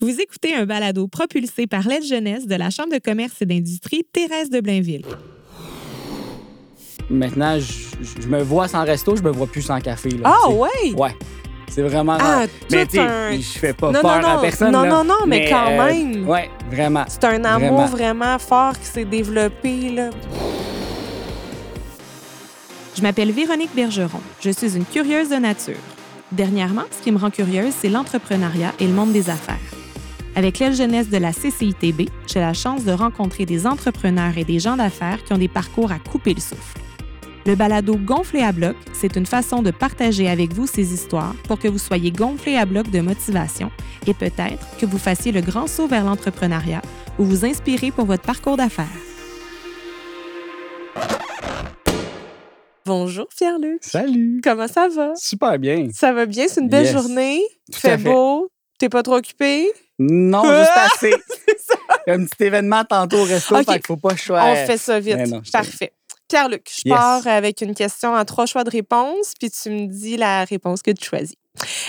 Vous écoutez un balado propulsé par l'aide jeunesse de la Chambre de commerce et d'industrie Thérèse de Blainville. Maintenant, je, je me vois sans resto, je me vois plus sans café. Là, Ah tu sais. ouais? Ouais. C'est vraiment Ah, rare. Mais tu sais, un- je fais pas Non, peur non, à personne. Non, là. non, non, mais quand euh, même. Ouais, vraiment. C'est un amour Vraiment. vraiment, fort qui s'est développé. Là. Je m'appelle Véronique Bergeron. Je suis une curieuse de nature. Dernièrement, ce qui me rend curieuse, c'est l'entrepreneuriat et le monde des affaires. Avec l'aile jeunesse de la CCITB, j'ai la chance de rencontrer des entrepreneurs et des gens d'affaires qui ont des parcours à couper le souffle. Le balado Gonflé à bloc, c'est une façon de partager avec vous ces histoires pour que vous soyez gonflé à bloc de motivation et peut-être que vous fassiez le grand saut vers l'entrepreneuriat ou vous inspirez pour votre parcours d'affaires. Bonjour, Pierre-Luc. Salut. Comment ça va? Super bien. Ça va bien? C'est une belle Yes. journée. Tout fait à fait. beau. T'es pas trop occupé? Non, juste assez. Un petit événement tantôt au resto, Ok. fait qu'il faut pas choisir. On fait ça vite. non, Parfait. Pierre-Luc, je Yes. pars avec une question à trois choix de réponse, puis tu me dis la réponse que tu choisis.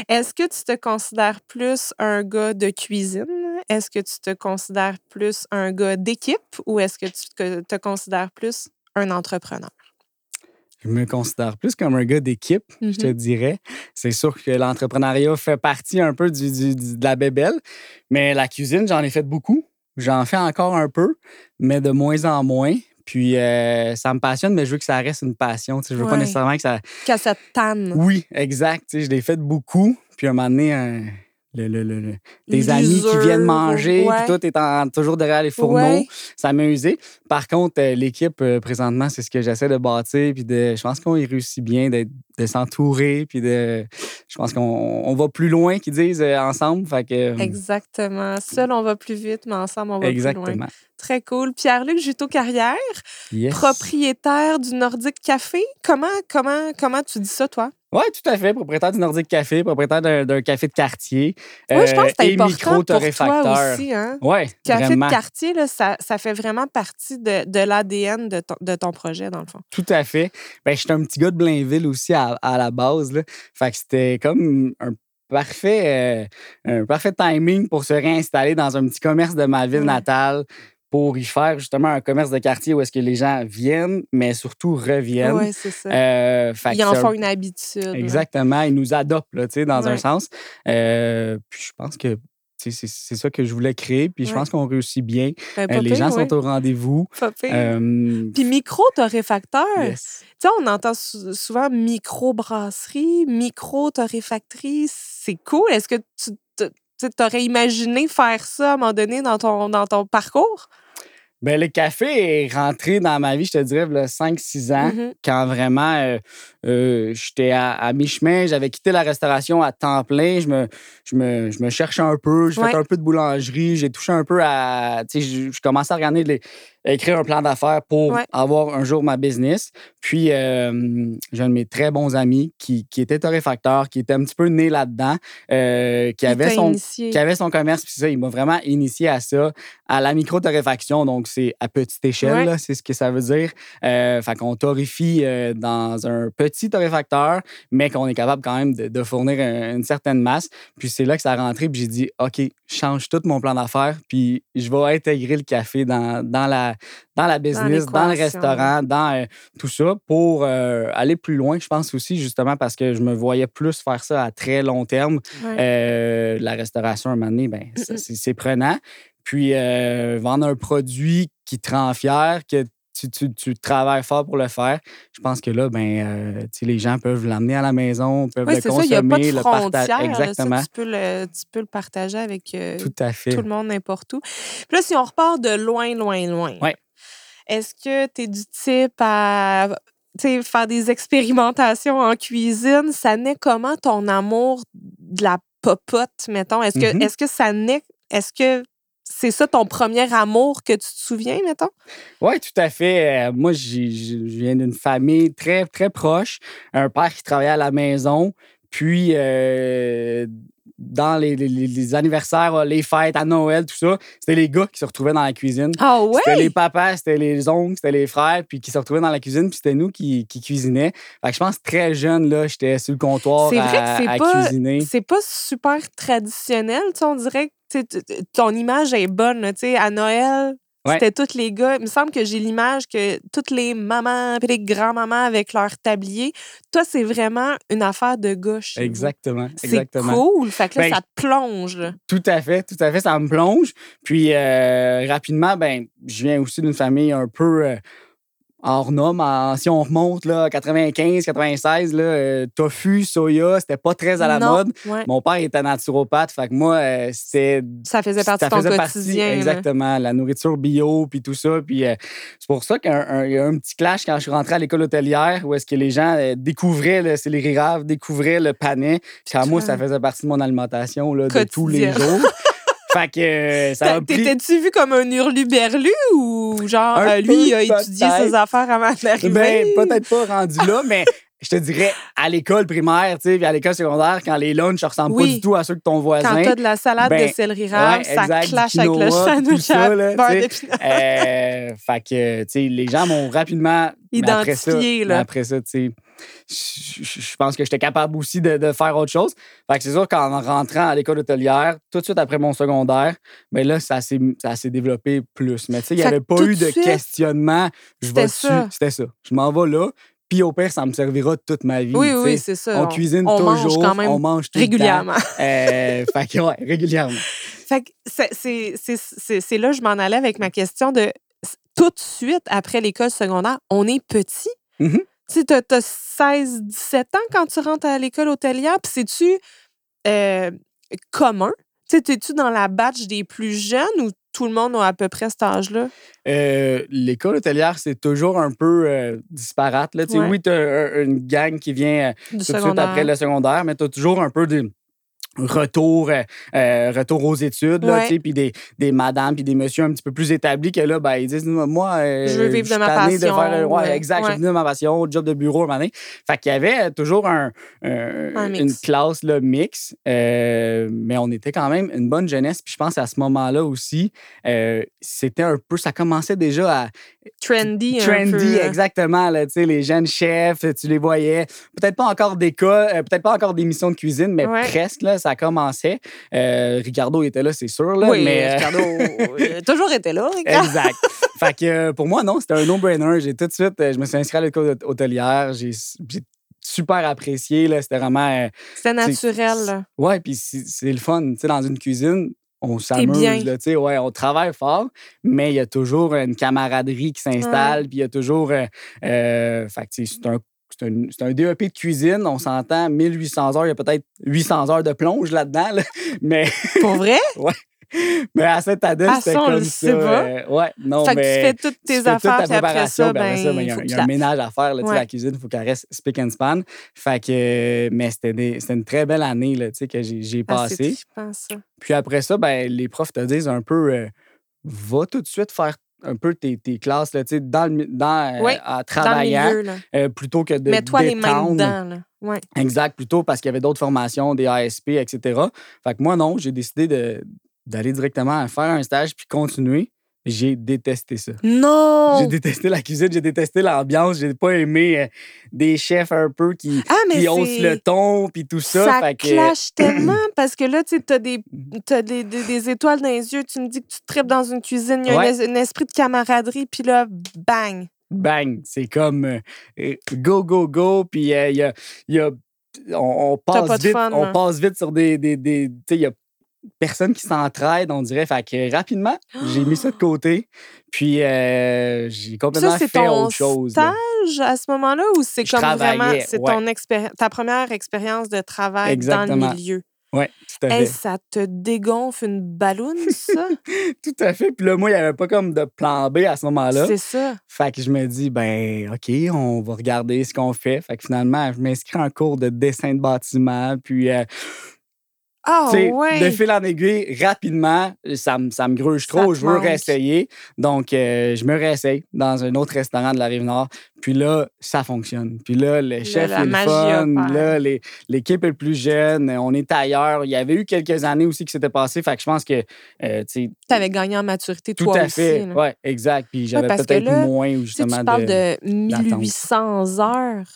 Est-ce que tu te considères plus un gars de cuisine? Est-ce que tu te considères plus un gars d'équipe ou est-ce que tu te considères plus un entrepreneur? Je me considère plus comme un gars d'équipe, je te Mhm. dirais. C'est sûr que l'entrepreneuriat fait partie un peu du, du- du- de la bébelle, mais la cuisine, j'en ai fait beaucoup. J'en fais encore un peu, mais de moins en moins. Puis euh, ça me passionne, mais je veux que ça reste une passion. tu sais, Je veux pas nécessairement que ça. Qu'à cette tanne. Oui, exact. tu sais, Je l'ai fait beaucoup. Puis à un moment donné, le- le- le- le- des amis qui viennent manger, ouais. puis tout est en- toujours derrière les fourneaux. Ouais. Ça m'a usé. Par contre, euh, l'équipe, euh, présentement, c'est ce que j'essaie de bâtir. Puis de, je pense qu'on y réussit bien de s'entourer. Puis de, je pense qu'on on va plus loin, qu'ils disent, euh, ensemble. Fait que, Exactement. Seul, on va plus vite, mais ensemble, on va plus loin. Très cool. Pierre-Luc Juto-Carrière, Yes. propriétaire du Nordic Café. Comment, comment, comment tu dis ça, toi? Oui, tout à fait. Propriétaire du Nordic Café, propriétaire d'un café de quartier. Oui, je pense que euh, c'est et important pour toi aussi. Hein? Oui, Café vraiment. de quartier, là, ça, ça fait vraiment partie de, de l'ADN de ton, de ton projet, dans le fond. Tout à fait. Ben, j'étais un petit gars de Blainville aussi à, à la base. Là. Fait que c'était comme un parfait, euh, un parfait timing pour se réinstaller dans un petit commerce de ma ville natale pour y faire justement un commerce de quartier où est-ce que les gens viennent, mais surtout reviennent. Oui, c'est ça. Euh, fait Ils en font une habitude. Exactement. Ils nous adoptent, là, tu sais, dans un sens. Euh, puis je pense que c'est ça que je voulais créer. Puis je Ouais. pense qu'on réussit bien. Ben, Euh, les gens ouais. sont au rendez-vous. Euh, Puis micro-torréfacteur. yes. Tu sais, on entend sou- souvent micro-brasserie, micro-torréfactrice. C'est cool. Est-ce que tu aurais imaginé faire ça à un moment donné dans ton, dans ton parcours? Ben, le café est rentré dans ma vie, je te dirais, il y a 5-6 ans, Mhm. quand vraiment euh, euh, j'étais à, à mi-chemin. J'avais quitté la restauration à temps plein. Je me, je me, je me cherchais un peu. J'ai Ouais. fait un peu de boulangerie. J'ai touché un peu à. Tu sais, je, je commençais à regarder les- écrire un plan d'affaires pour Ouais. avoir un jour ma business. Puis, euh, j'ai un de mes très bons amis qui, qui était torréfacteur, qui était un petit peu né là-dedans, euh, qui avait son qui avait son commerce, puis ça, il m'a vraiment initié à ça, à la micro-torréfaction. Donc, c'est à petite échelle, Ouais. c'est ce que ça veut dire. Euh, fait qu'on torréfie euh, dans un petit torréfacteur, mais qu'on est capable quand même de, de fournir un- une certaine masse. Puis c'est là que ça a rentré, puis j'ai dit, OK, change tout mon plan d'affaires, puis je vais intégrer le café dans, dans, la, dans la business, dans, le restaurant, dans euh, tout ça, pour euh, aller plus loin, je pense aussi, justement, parce que je me voyais plus faire ça à très long terme. Ouais. Euh, la restauration, un moment donné, ben, ça, Mm-mm. c'est prenant. Puis vendre un produit qui te rend fier, que tu, tu- tu travailles fort pour le faire, je pense que là, ben, euh, les gens peuvent l'amener à la maison, peuvent Oui, le ça, n'y a pas consommer, de le partager. frontière. là, ça, Exactement. tu, peux le, tu peux le partager avec euh, Tout à fait. tout le monde, n'importe où. Puis là, si on repart de loin, loin, loin, Ouais. est-ce que tu es du type à faire des expérimentations en cuisine? Ça naît comment ton amour de la popote, mettons? Est-ce que, Mhm. est-ce que ça naît? Est-ce que c'est ça ton premier amour que tu te souviens, mettons? Oui, tout à fait. Euh, moi, je viens d'une famille très, très proche. Un père qui travaillait à la maison. Puis, euh, dans les, les- les anniversaires, les fêtes, à Noël, tout ça, c'était les gars qui se retrouvaient dans la cuisine. Ah C'était les ouais? papas, c'était les oncles, c'était les frères, puis qui se retrouvaient dans la cuisine, puis c'était nous qui, qui cuisinaient. Fait que je pense très jeune, là, j'étais sur le comptoir C'est vrai à, que c'est à pas- cuisiner. C'est pas super traditionnel, tu sais, on dirait que ton image est bonne. là, tu sais, à Noël, Ouais. c'était tous les gars. Il me semble que j'ai l'image que toutes les mamans et les grands-mamans avec leur tablier. Toi, c'est vraiment une affaire de vous. Exactement. C'est Exactement. cool. Fait que là, Ben, ça te plonge. là. Tout à fait, tout à fait, ça me plonge. Puis euh, rapidement, ben, je viens aussi d'une famille un peu euh, En- si on remonte là, 95, 96, là, euh, tofu, soya, c'était pas très à la Non, mode. ouais. Mon père était naturopathe, fait que moi, euh, c'était Ça faisait partie ça de ton faisait quotidien. exactement, la nourriture bio puis tout ça. Puis euh, c'est pour ça qu'il y a un, un- petit clash quand je suis rentré à l'école hôtelière où est-ce que les gens découvraient le céleri rave, découvraient le panais. Puis à moi, ça faisait partie de mon alimentation là, de tous les jours. fait que euh, ça T'as- a pris... T'étais-tu vu comme un hurluberlu ou genre Un euh, lui, il a étudié ses affaires avant d'arriver? Ben, peut-être pas rendu là, mais je te dirais, à l'école primaire, tu sais, puis à l'école secondaire, quand les lunchs ne ressemblent pas du tout à ceux de ton voisin. Quand t'as de la salade ben, de céleri ouais, ça clash avec le sandwich à beurre d'épinards. Euh, fait que, tu sais, les gens m'ont rapidement. mais après ça, Identifié, là. Après ça, tu sais, je pense que j'étais capable aussi de, de faire autre chose. Fait que c'est sûr qu'en rentrant à l'école hôtelière, tout de suite après mon secondaire, ben là, ça s'est ça s'est développé plus. Mais tu sais, il n'y avait pas eu de suite, questionnement. Je c'était vais ça. dessus. C'était ça. Je m'en vais là. Puis au pire, ça me servira toute ma vie. Oui, oui, c'est ça. On, cuisine on toujours. mange quand même on mange tout le temps. régulièrement. Euh, fait que, ouais, régulièrement. Fait que c'est- c'est- c'est là que je m'en allais avec ma question de tout de suite après l'école secondaire, on est petit? Mhm. Tu sais, t'as- t'as 16, 17 ans quand tu rentres à l'école hôtelière, puis c'est-tu euh, commun? Tu sais, t'es-tu dans la batch des plus jeunes ou tout le monde a à peu près cet âge-là? Euh, L'école hôtelière, c'est toujours un peu euh, disparate. Là. Ouais. Oui, tu as une gang qui vient euh, tout de suite après le secondaire, mais tu as toujours un peu de retour, euh, euh, retour aux études, là, Ouais. puis des, des madames puis des messieurs un petit peu plus établis que là, ben, ils disent Moi, euh, Je veux vivre de suis ma passion, faire, ouais, ouais, exact, je veux vivre de ma passion, job de bureau un. Fait qu'il y avait toujours un, un- Un mix. une classe là, mix, euh, mais on était quand même une bonne jeunesse. Puis je pense à ce moment-là aussi, c'était un peu, ça commençait déjà à Trendy, un trendy, peu. hein. exactement. Là, les jeunes chefs, tu les voyais. Peut-être pas encore des cas, euh, peut-être pas encore d'émissions de cuisine, mais Ouais. presque, là, ça commençait. Euh, Ricardo était là, c'est sûr. Là, Oui, mais, euh, Ricardo a toujours été là, Ricardo. exact. fait que euh, pour moi, non, c'était un no-brainer. J'ai tout de suite, euh, je me suis inscrit à l'école hôt- hôtelière. J'ai super apprécié. C'était vraiment. euh, C'était naturel. Ouais, puis c'est c'est le fun. Tu sais, dans une cuisine, on s'amuse, là, tu sais, ouais, on travaille fort, mais il y a toujours une camaraderie qui s'installe, puis il y a toujours... Euh, euh, fait c'est un, c'est un, un DEP de cuisine, on s'entend, 1800 heures, il y a peut-être 800 heures de plonge là-dedans, là, mais, Pour vrai? mais à cette année, c'était comme le ça. euh, ouais, non, fait que mais... tu fais toutes tes toute affaires, ta puis après préparation, ça, ben, ça, ben, il y a, un- que y a un ménage à faire. Là, tu sais, Ouais. La cuisine, il faut qu'elle reste spick and span. Fait que, mais c'était une très belle année là, tu sais, que j'ai Ah, passée. Puis après ça, ben, les profs te disent un peu, euh, va tout de suite faire un peu tes, tes classes là, tu sais, dans le, dans, euh, Dans le travaillant, milieu, euh, plutôt que de Mets-toi les mains dedans, là. Ouais. Exact, plutôt parce qu'il y avait d'autres formations, des ASP, etc. Fait que moi, non, j'ai décidé de- d'aller directement faire un stage puis continuer. J'ai détesté ça. Non! J'ai détesté la cuisine, j'ai détesté l'ambiance, j'ai pas aimé euh, des chefs un peu qui, Ah, mais qui haussent le ton puis tout ça. Ça fait que- clash tellement parce que là, tu sais, t'as des, Mm-hmm. t'as des, des, des étoiles dans les yeux, tu me dis que tu tripes dans une cuisine, il y a Ouais. un, es- un esprit de camaraderie, puis là, bang! bang, c'est comme euh, euh, go, go, go, puis euh, il y a, y a- on, passe vite, fun, on là. passe vite sur des, des, des tu sais, il y a personne qui s'entraide, on dirait, fait que rapidement, j'ai mis ça de côté, puis euh, j'ai complètement Ça, fait ton autre chose. là. stage à ce moment-là ou c'est comme vraiment, c'est ouais. ton expéri- ta première expérience de travail dans le milieu? Ouais, tout à fait. Hey, ça te dégonfle une balloune, ça? Tout à fait. Puis là, moi, il n'y avait pas comme de plan B à ce moment-là. c'est ça. Fait que je me dis, ben, OK, on va regarder ce qu'on fait. Fait que finalement, je m'inscris en cours de dessin de bâtiment. Puis, euh, Ah, sais, ouais! de fil en aiguille, rapidement, ça me, ça me gruge trop. Je veux manque. réessayer. Donc, euh, je me réessaye dans un autre restaurant de la Rive-Nord. Puis là, ça fonctionne. Puis là, le chef la est le fun. Là, les- l'équipe est le plus jeune. On est ailleurs. Il y avait eu quelques années aussi qui s'étaient passées. Fait que je pense que, euh, tu sais, T'avais gagné en maturité, tout toi à aussi. fait. là. Oui, exact. Puis j'avais que peut-être là, moins justement tu parles de... de 1800 heures.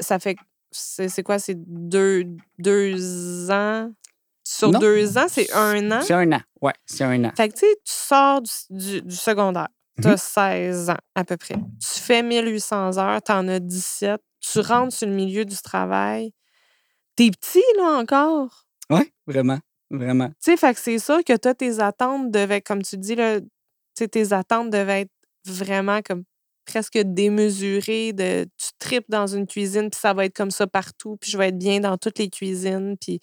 Ça fait. C'est c'est quoi? C'est deux, deux ans? sur Non. deux ans, c'est un an? C'est un an. Ouais, c'est un an. Fait que, tu sais, tu sors du, du- du secondaire. Tu as Mhm. 16 ans, à peu près. Tu fais 1800 heures, tu en as 17. Tu rentres sur le milieu du travail. T'es petit, là, encore. Ouais, vraiment. Vraiment. Tu sais, fait que c'est sûr que toi, tes attentes devaient, comme tu dis, là, tu sais, tes attentes devaient être vraiment comme presque démesurées. De, tu tripes dans une cuisine, puis ça va être comme ça partout, puis je vais être bien dans toutes les cuisines. Puis...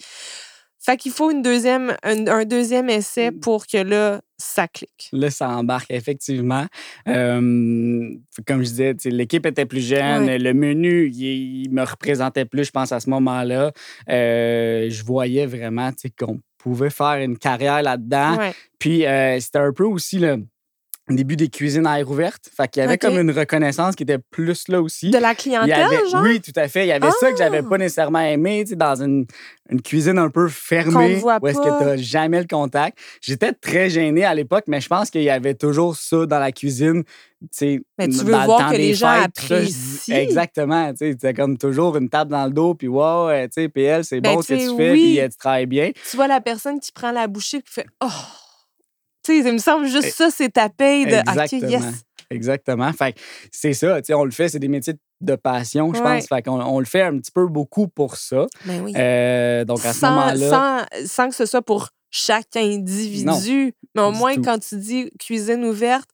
Fait qu'il faut une deuxième, un, un deuxième essai Mmh. pour que là, ça clique. Là, ça embarque, effectivement. Euh, comme je disais, l'équipe était plus jeune. Ouais. Le menu, il, il me représentait plus, je pense, à ce moment-là. Euh, je voyais vraiment qu'on pouvait faire une carrière là-dedans. Ouais. Puis, euh, c'était un peu aussi le début des cuisines à air ouverte. Fait qu'il y avait comme une reconnaissance qui était plus là aussi. De la Il clientèle, y avait- genre? Oui, tout à fait. Il y avait ça que j'avais Ah! pas nécessairement aimé, tu sais, dans une, une cuisine un peu fermée, voit où est-ce que n'as jamais le contact. J'étais très gêné à l'époque, mais je pense qu'il y avait toujours ça dans la cuisine. tu sais, Mais tu dans veux le voir temps que les gens fêtes, ça, apprécient. Exactement. Tu sais, comme toujours une tape dans le dos, puis wow, euh, tu sais, PL, c'est Ben, bon ce que tu tu fais, oui. puis tu travailles bien. Tu vois la personne qui prend la bouchée et qui fait Oh! Tu sais, il me semble juste Eh, ça, c'est ta paye de OK, Exactement. yes. Exactement. Fait que c'est ça, tu sais, on le fait, c'est des métiers de passion, je Ouais. pense. Fait qu'on on le fait un petit peu beaucoup pour ça. Ben oui. Euh, donc à ce sans, moment-là. sans, sans que ce soit pour chaque individu. mais au moins, quand tu dis cuisine ouverte,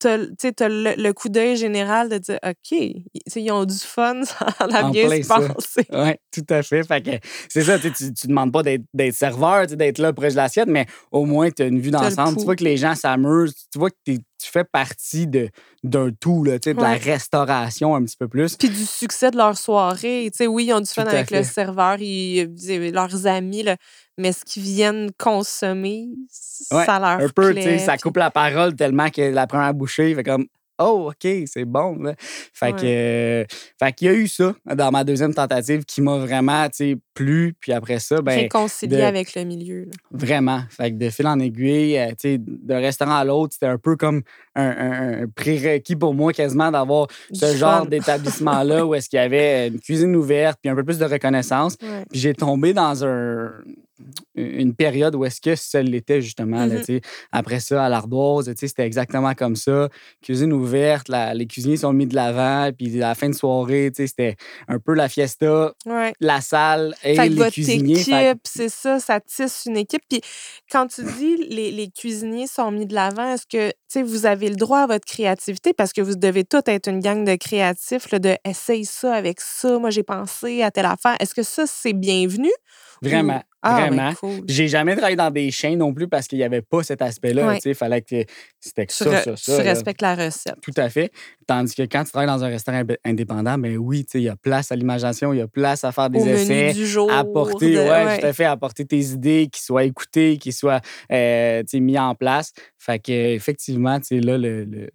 tu as, le, le coup d'œil général de dire OK, ils tu ont du fun, ça a En bien se passer. Oui, tout à fait. Fait que c'est ça, tu, tu, tu demandes pas d'être, serveur, tu d'être là proche de l'assiette, mais au moins tu as une vue le d'ensemble. Tu vois que les gens s'amusent, tu vois que t'es- tu fais partie de, d'un tout, là, de la restauration un petit peu plus. Puis du succès de leur soirée. Oui, ils ont du fun avec le serveur, ils, ils- leurs amis, là, mais ce qu'ils viennent consommer, Ouais, ça leur Un peu, plaît. ça coupe la parole tellement que la première bouchée fait comme Oh, OK, c'est bon. Là. Fait que, euh, fait qu'il y a eu ça dans ma deuxième tentative qui m'a vraiment, tu plu. Puis après ça, ben, réconcilier de- avec le milieu. là. Vraiment. Fait que de fil en aiguille, euh, tu sais, d'un restaurant à l'autre, c'était un peu comme un, un- un prérequis pour moi quasiment d'avoir ce Du genre d'établissement-là où est-ce qu'il y avait une cuisine ouverte puis un peu plus de reconnaissance. Ouais. Puis j'ai tombé dans un, une période où est-ce que ça l'était justement. là, sais. Après ça, à l'ardoise, c'était exactement comme ça. Cuisine ouverte, la- les cuisiniers sont mis de l'avant. Puis à la fin de soirée, c'était un peu la fiesta, Ouais. la salle et Fait que les votre cuisiniers. Équipe, c'est ça, ça tisse une équipe. Puis quand tu dis les, les cuisiniers sont mis de l'avant, est-ce que vous avez le droit à votre créativité? Parce que vous devez tous être une gang de créatifs, là, de essaye ça avec ça, moi j'ai pensé à telle affaire. Est-ce que ça, c'est bienvenu? Vraiment, Ou- Ah, vraiment. cool. J'ai jamais travaillé dans des chaînes non plus parce qu'il n'y avait pas cet aspect-là. Il fallait que c'était que Tu, ça, ça, tu respectes la recette. Tout à fait. Tandis que quand tu travailles dans un restaurant indé- indépendant, ben oui, il y a place à l'imagination, il y a place à faire des Au essais. menu du jour. apporter, de- ouais, tout à fait, apporter tes idées, qui soient écoutées, qui soient euh, mis en place. Fait que effectivement, là, le, le-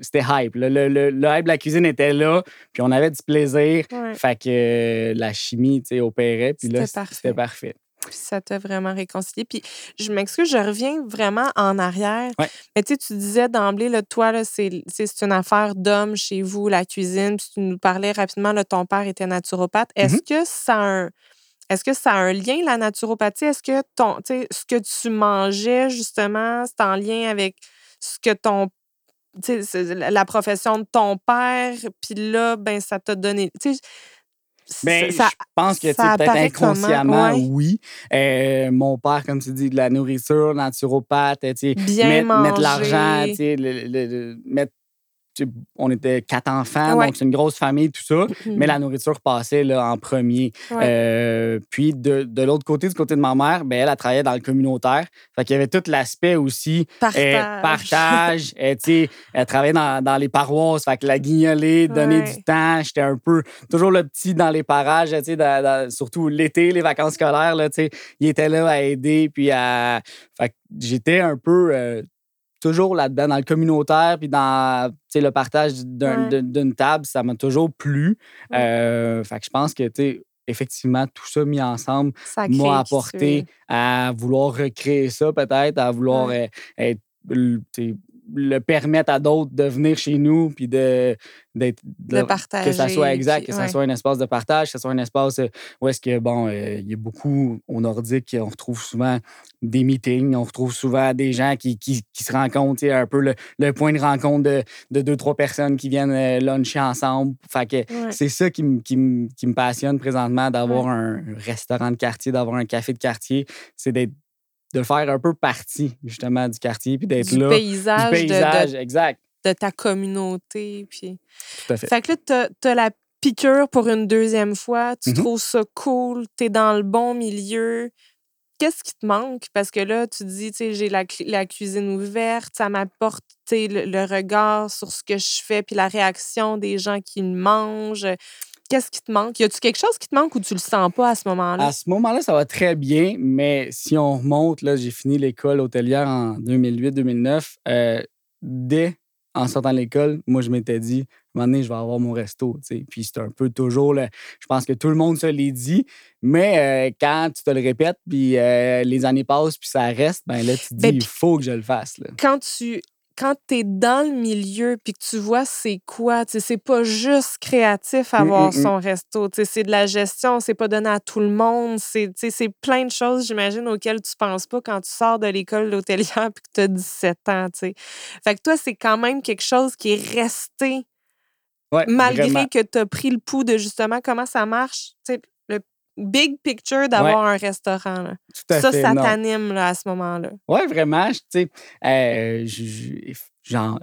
c'était hype. Le, le- le hype de la cuisine était là, puis on avait du plaisir. Ouais. Fait que euh, la chimie, opérait, puis là, c'était parfait. Ça t'a vraiment réconcilié. Puis je m'excuse, je reviens vraiment en arrière. Ouais. Mais tu sais, tu disais d'emblée, là, toi, là, c'est une affaire d'homme chez vous, la cuisine. Puis tu nous parlais rapidement, là, ton père était naturopathe. Est-ce Mm-hmm. que ça a un. Est-ce que ça a un lien, la naturopathie? Est-ce que ton, ce que tu mangeais, justement, c'est en lien avec ce que ton. la profession de ton père, puis là, ben, ça t'a donné. Ben, ça- je pense que ça peut-être inconsciemment, Ouais. oui. Euh, mon père, comme tu dis, de la nourriture, naturopathe, tu sais, Bien mettre, mettre manger. l'argent, tu sais, le- le- le- mettre tu sais, on était quatre enfants, Ouais. donc c'est une grosse famille, tout ça. Mhm. Mais la nourriture passait là, en premier. Ouais. Euh, puis de, de l'autre côté, du côté de ma mère, ben, elle, elle travaillait dans le communautaire. Fait qu'il y avait tout l'aspect aussi Partage. euh, partage. euh, tu sais, elle travaillait dans, dans les paroisses. Fait que la guignolée, donner Ouais. du temps. J'étais un peu toujours le petit dans les parages, dans- dans- surtout l'été, les vacances scolaires. Là, il était là à aider. Puis à... fait que j'étais un peu euh, toujours là-dedans, dans le communautaire, puis dans le partage Ouais. d'une table. Ça m'a toujours plu. Ouais. Euh, fait que je pense que, tu sais, effectivement, tout ça mis ensemble m'a apporté à vouloir recréer ça peut-être, à vouloir Ouais. euh, être, le permettre à d'autres de venir chez nous puis de d'être De partager. que ça soit exact, puis- que ça ouais. soit un espace de partage, que ça soit un espace euh, où est-ce que bon, euh, il y a beaucoup au nordique, on retrouve souvent des meetings, on retrouve souvent des gens qui, qui, qui se rencontrent, un peu le, le point de rencontre de, de deux trois personnes qui viennent euh, luncher ensemble. Fait que Ouais. c'est ça qui, me- qui, me- qui me passionne présentement d'avoir un restaurant de quartier, d'avoir un café de quartier, c'est d'être de faire un peu partie justement du quartier puis d'être là paysage, du paysage de, exact de ta communauté. Puis... tout à fait Fait que là, tu as, la piqûre pour une deuxième fois. Tu Mhm. trouves ça cool. Tu es dans le bon milieu. Qu'est-ce qui te manque? Parce que là, tu dis, tu sais, j'ai la, la cuisine ouverte, ça m'apporte, le, le regard sur ce que je fais, puis la réaction des gens qui le mangent. Qu'est-ce qui te manque? Y a-tu quelque chose qui te manque ou tu le sens pas à ce moment-là? À ce moment-là, ça va très bien, mais si on remonte, là, j'ai fini l'école hôtelière en 2008-2009. euh, dès en sortant de l'école, moi, je m'étais dit, un moment donné, je vais avoir mon resto. tu sais. Puis c'est un peu toujours, le- je pense que tout le monde se l'est dit, mais euh, quand tu te le répètes, puis euh, les années passent, puis ça reste, ben là, tu te dis, Ben, il puis- faut que je le fasse. Là. quand tu quand es dans le milieu puis que tu vois c'est quoi, tu c'est pas juste créatif avoir Mm, mm, mm. son resto, tu c'est de la gestion, c'est pas donné à tout le monde, c'est tu plein de choses, j'imagine, auxquelles tu penses pas quand tu sors de l'école d'hôtelière puis que tu as 17 ans, tu. Fait que toi, c'est quand même quelque chose qui est resté Ouais, malgré vraiment. que tu as pris le pouls de justement comment ça marche, tu big picture d'avoir un restaurant. là. Tout à Ça, fait, ça t'anime à ce moment-là. Oui, vraiment. je- Tu sais, euh, je- je-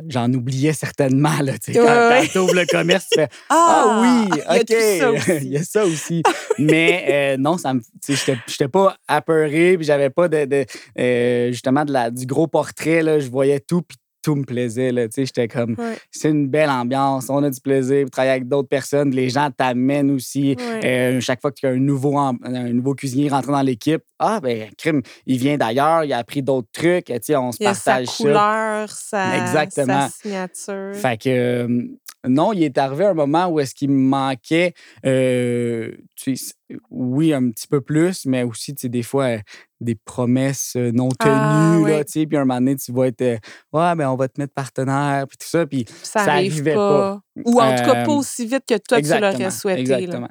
j'en, oubliais certainement. Là, quand Ouais, ouais. tu ouvres le commerce, tu fais Ah, oui, il y a OK. Il y a ça aussi. Mais euh, non, ça me, j'étais, j'étais pas apeuré, puis j'avais pas de, de, euh, justement de la, du gros portrait. Là, je voyais tout, puis tout me plaisait. Là, tu sais, j'étais comme, Ouais. c'est une belle ambiance, on a du plaisir, travailler avec d'autres personnes, les gens t'amènent aussi. Ouais. Euh, chaque fois qu'il y a un nouveau, un nouveau cuisinier rentré dans l'équipe, ah, ben, crime, il vient d'ailleurs, il a appris d'autres trucs, tu sais, on se sa partage ça. couleur, sa, Exactement. sa signature. Fait que, euh, non, il est arrivé un moment où est-ce qu'il me manquait, euh, tu sais, oui, un petit peu plus, mais aussi, tu sais, des fois, euh, des promesses non tenues, Ah, là, tu sais, puis un moment donné, tu vas être, ouais, ben, on va te mettre partenaire, puis tout ça, puis ça, ça arrivait pas. Ou en tout cas, pas aussi vite que toi, tu l'aurais souhaité. là. Exactement.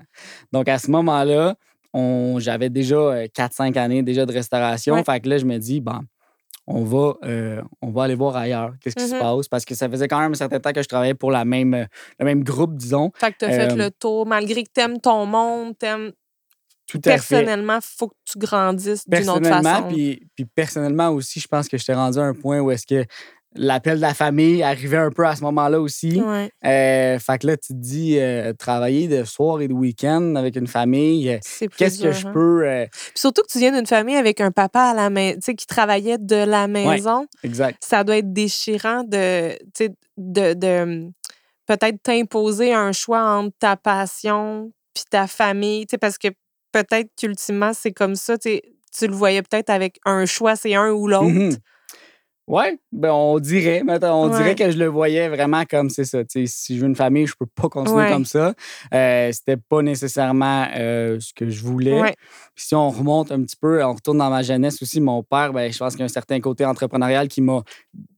Donc, à ce moment-là, j'avais déjà euh, 4-5 années déjà de restauration. Ouais. Fait que là, je me dis, bon, on va, euh, on va aller voir ailleurs qu'est-ce qui se Mhm. passe parce que ça faisait quand même un certain temps que je travaillais pour la même, euh, le même groupe, disons. Fait que tu as fait Euh, le tour, malgré que tu aimes ton monde, t'aimes Tout à fait. personnellement, il faut que tu grandisses d'une autre Personnellement, façon. puis, puis personnellement aussi, je pense que j'étais rendu à un point où est-ce que l'appel de la famille arrivait un peu à ce moment-là aussi. Ouais, Euh, fait que là, tu te dis, euh, travailler de soir et de week-end avec une famille, euh, qu'est-ce que je hein? peux... euh, Puis surtout que tu viens d'une famille avec un papa à la main, tu sais, qui travaillait de la maison. exact. ça doit être déchirant de, de, de hum, peut-être t'imposer un choix entre ta passion puis ta famille, tu sais, parce que peut-être qu'ultimement, c'est comme ça, tu le voyais peut-être avec un choix, c'est un ou l'autre. Mhm. Ouais, ben on dirait, on Ouais. dirait que je le voyais vraiment comme c'est ça. si je veux une famille, je peux pas continuer Ouais. comme ça. Euh, C'était pas nécessairement euh, ce que je voulais. Ouais. Si on remonte un petit peu, on retourne dans ma jeunesse aussi, mon père, ben, je pense qu'il y a un certain côté entrepreneurial qui m'a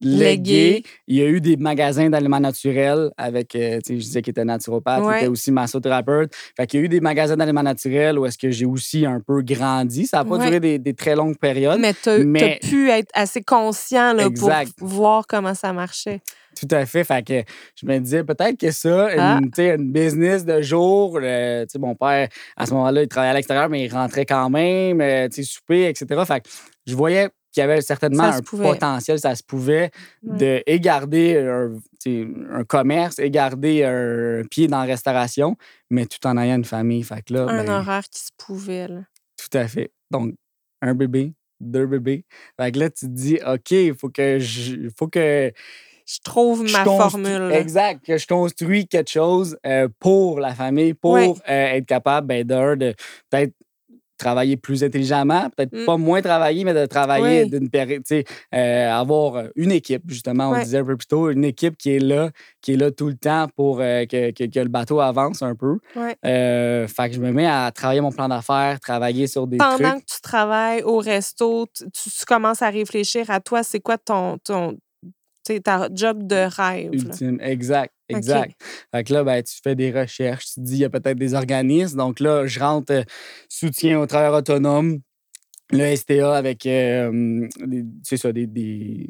légué. Légué. Il y a eu des magasins d'aliments naturels avec, euh, je disais qu'il était naturopathe, il était aussi massothérapeute. Fait qu'il y a eu des magasins d'aliments naturels où est-ce que j'ai aussi un peu grandi. Ça n'a pas duré des, des très longues périodes. Mais tu as Mais- pu être assez conscient là, Exact. pour voir comment ça marchait. Tout à fait. Fait que je me disais peut-être que ça, Ah. une, business de jour, euh, mon père, à ce moment-là, il travaillait à l'extérieur, mais il rentrait quand même, euh, souper, etc. Fait que je voyais qu'il y avait certainement un pouvait. potentiel, ça se pouvait, Ouais. de et garder un, un commerce et garder un pied dans la restauration, mais tout en ayant une famille. Fait que là, Un ben, horaire qui se pouvait. là. tout à fait. Donc, un bébé, deux bébés. Fait que là, tu te dis, OK, il faut que je. faut que Je trouve ma formule. Exact, que je construis quelque chose euh, pour la famille, pour euh, être capable ben, de peut-être travailler plus intelligemment, peut-être Mm. pas moins travailler, mais de travailler Oui. d'une période, tu sais, euh, avoir euh, une équipe, justement, on disait un peu plus tôt, une équipe qui est là, qui est là tout le temps pour euh, que, que- que le bateau avance un peu. Ouais. Euh, fait que je me mets à travailler mon plan d'affaires, travailler sur des Pendant trucs. que tu travailles au resto, tu, tu- tu commences à réfléchir à toi, c'est quoi ton, ton C'est ta job de rêve. là. ultime. Exact, exact. Fait que là, ben, tu fais des recherches, tu te dis, il y a peut-être des organismes. Donc là, je rentre euh, soutien aux travailleurs autonomes, le STA avec, euh, c'est ça, des, des,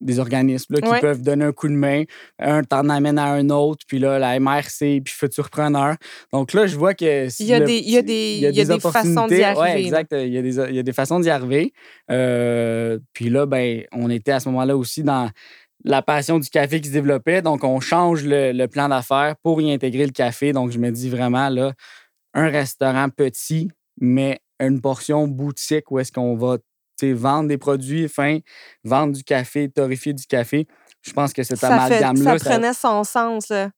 des organismes là, qui Ouais. peuvent donner un coup de main. Un t'en amène à un autre, puis là, la MRC, puis Futurpreneur. Donc là, je vois que... Il y a des- il y a petit- des- il y a des façons d'y arriver, Ouais, exact. Il y, a des, il y a des façons d'y arriver. Euh, puis là, ben, on était à ce moment-là aussi dans la passion du café qui se développait. Donc, on change le, le plan d'affaires pour y intégrer le café. Donc, je me dis vraiment, là, un restaurant petit, mais une portion boutique où est-ce qu'on va vendre des produits fins, vendre du café, torréfier du café. Je pense que cet ça, amalgame-là, ça prenait son sens. Là.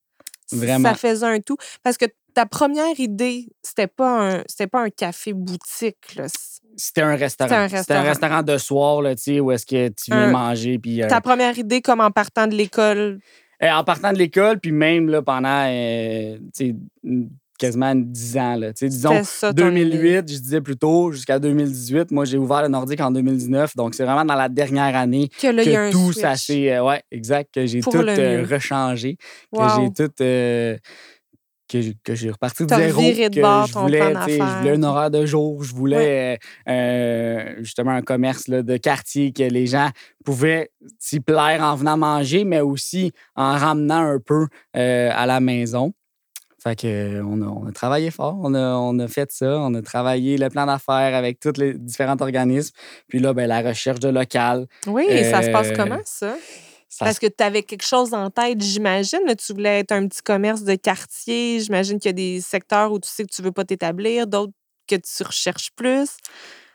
Vraiment. Ça faisait un tout. Parce que ta première idée, c'était pas un, c'était pas un café boutique. Là. c'était un restaurant. C'était un restaurant. de soir, là, où est-ce que tu viens Un- manger. Puis, euh, Ta première idée, comme en partant de l'école? Euh, en partant de l'école, puis même là, pendant euh, quasiment 10 ans. Là, disons, C'était ça, ton idée. 2008, je disais plutôt, jusqu'à 2018. Moi, j'ai ouvert le Nordique en 2019. Donc, c'est vraiment dans la dernière année Que là, que tout s'est. euh, ouais, exact. Que j'ai tout rechangé. Que j'ai tout. Euh, que j'ai- que j'ai reparti de zéro. reviré de que je ton voulais, plan sais, je voulais un horaire de jour. Je voulais euh, euh, justement un commerce là, de quartier que les gens pouvaient s'y plaire en venant manger, mais aussi en ramenant un peu euh, à la maison. Fait que, euh, on, a, on a travaillé fort, on a, on a fait ça, on a travaillé le plan d'affaires avec tous les différents organismes. Puis là, ben, la recherche de local. Oui, et ça se passe Euh, comment, ça? Ça Parce que tu avais quelque chose en tête, j'imagine. Tu voulais être un petit commerce de quartier. J'imagine qu'il y a des secteurs où tu sais que tu veux pas t'établir, d'autres que tu recherches plus.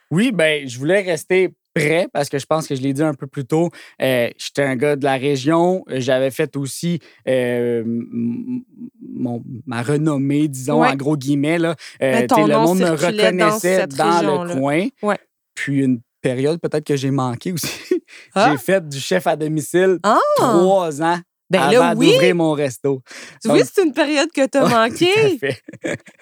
Oui, ben, je voulais rester prêt parce que je pense que je l'ai dit un peu plus tôt. euh, J'étais un gars de la région. J'avais fait aussi euh, mon, ma renommée, disons, Ouais. en gros guillemets. Là. Euh, Ben, ton le nom monde me dans reconnaissait dans, le coin. Ouais. Puis une période peut-être que j'ai manqué aussi. Ah! J'ai fait du chef à domicile Ah! trois ans Ben avant là, oui. d'ouvrir mon resto. Oui, c'est une période que tu as Ouais, manqué.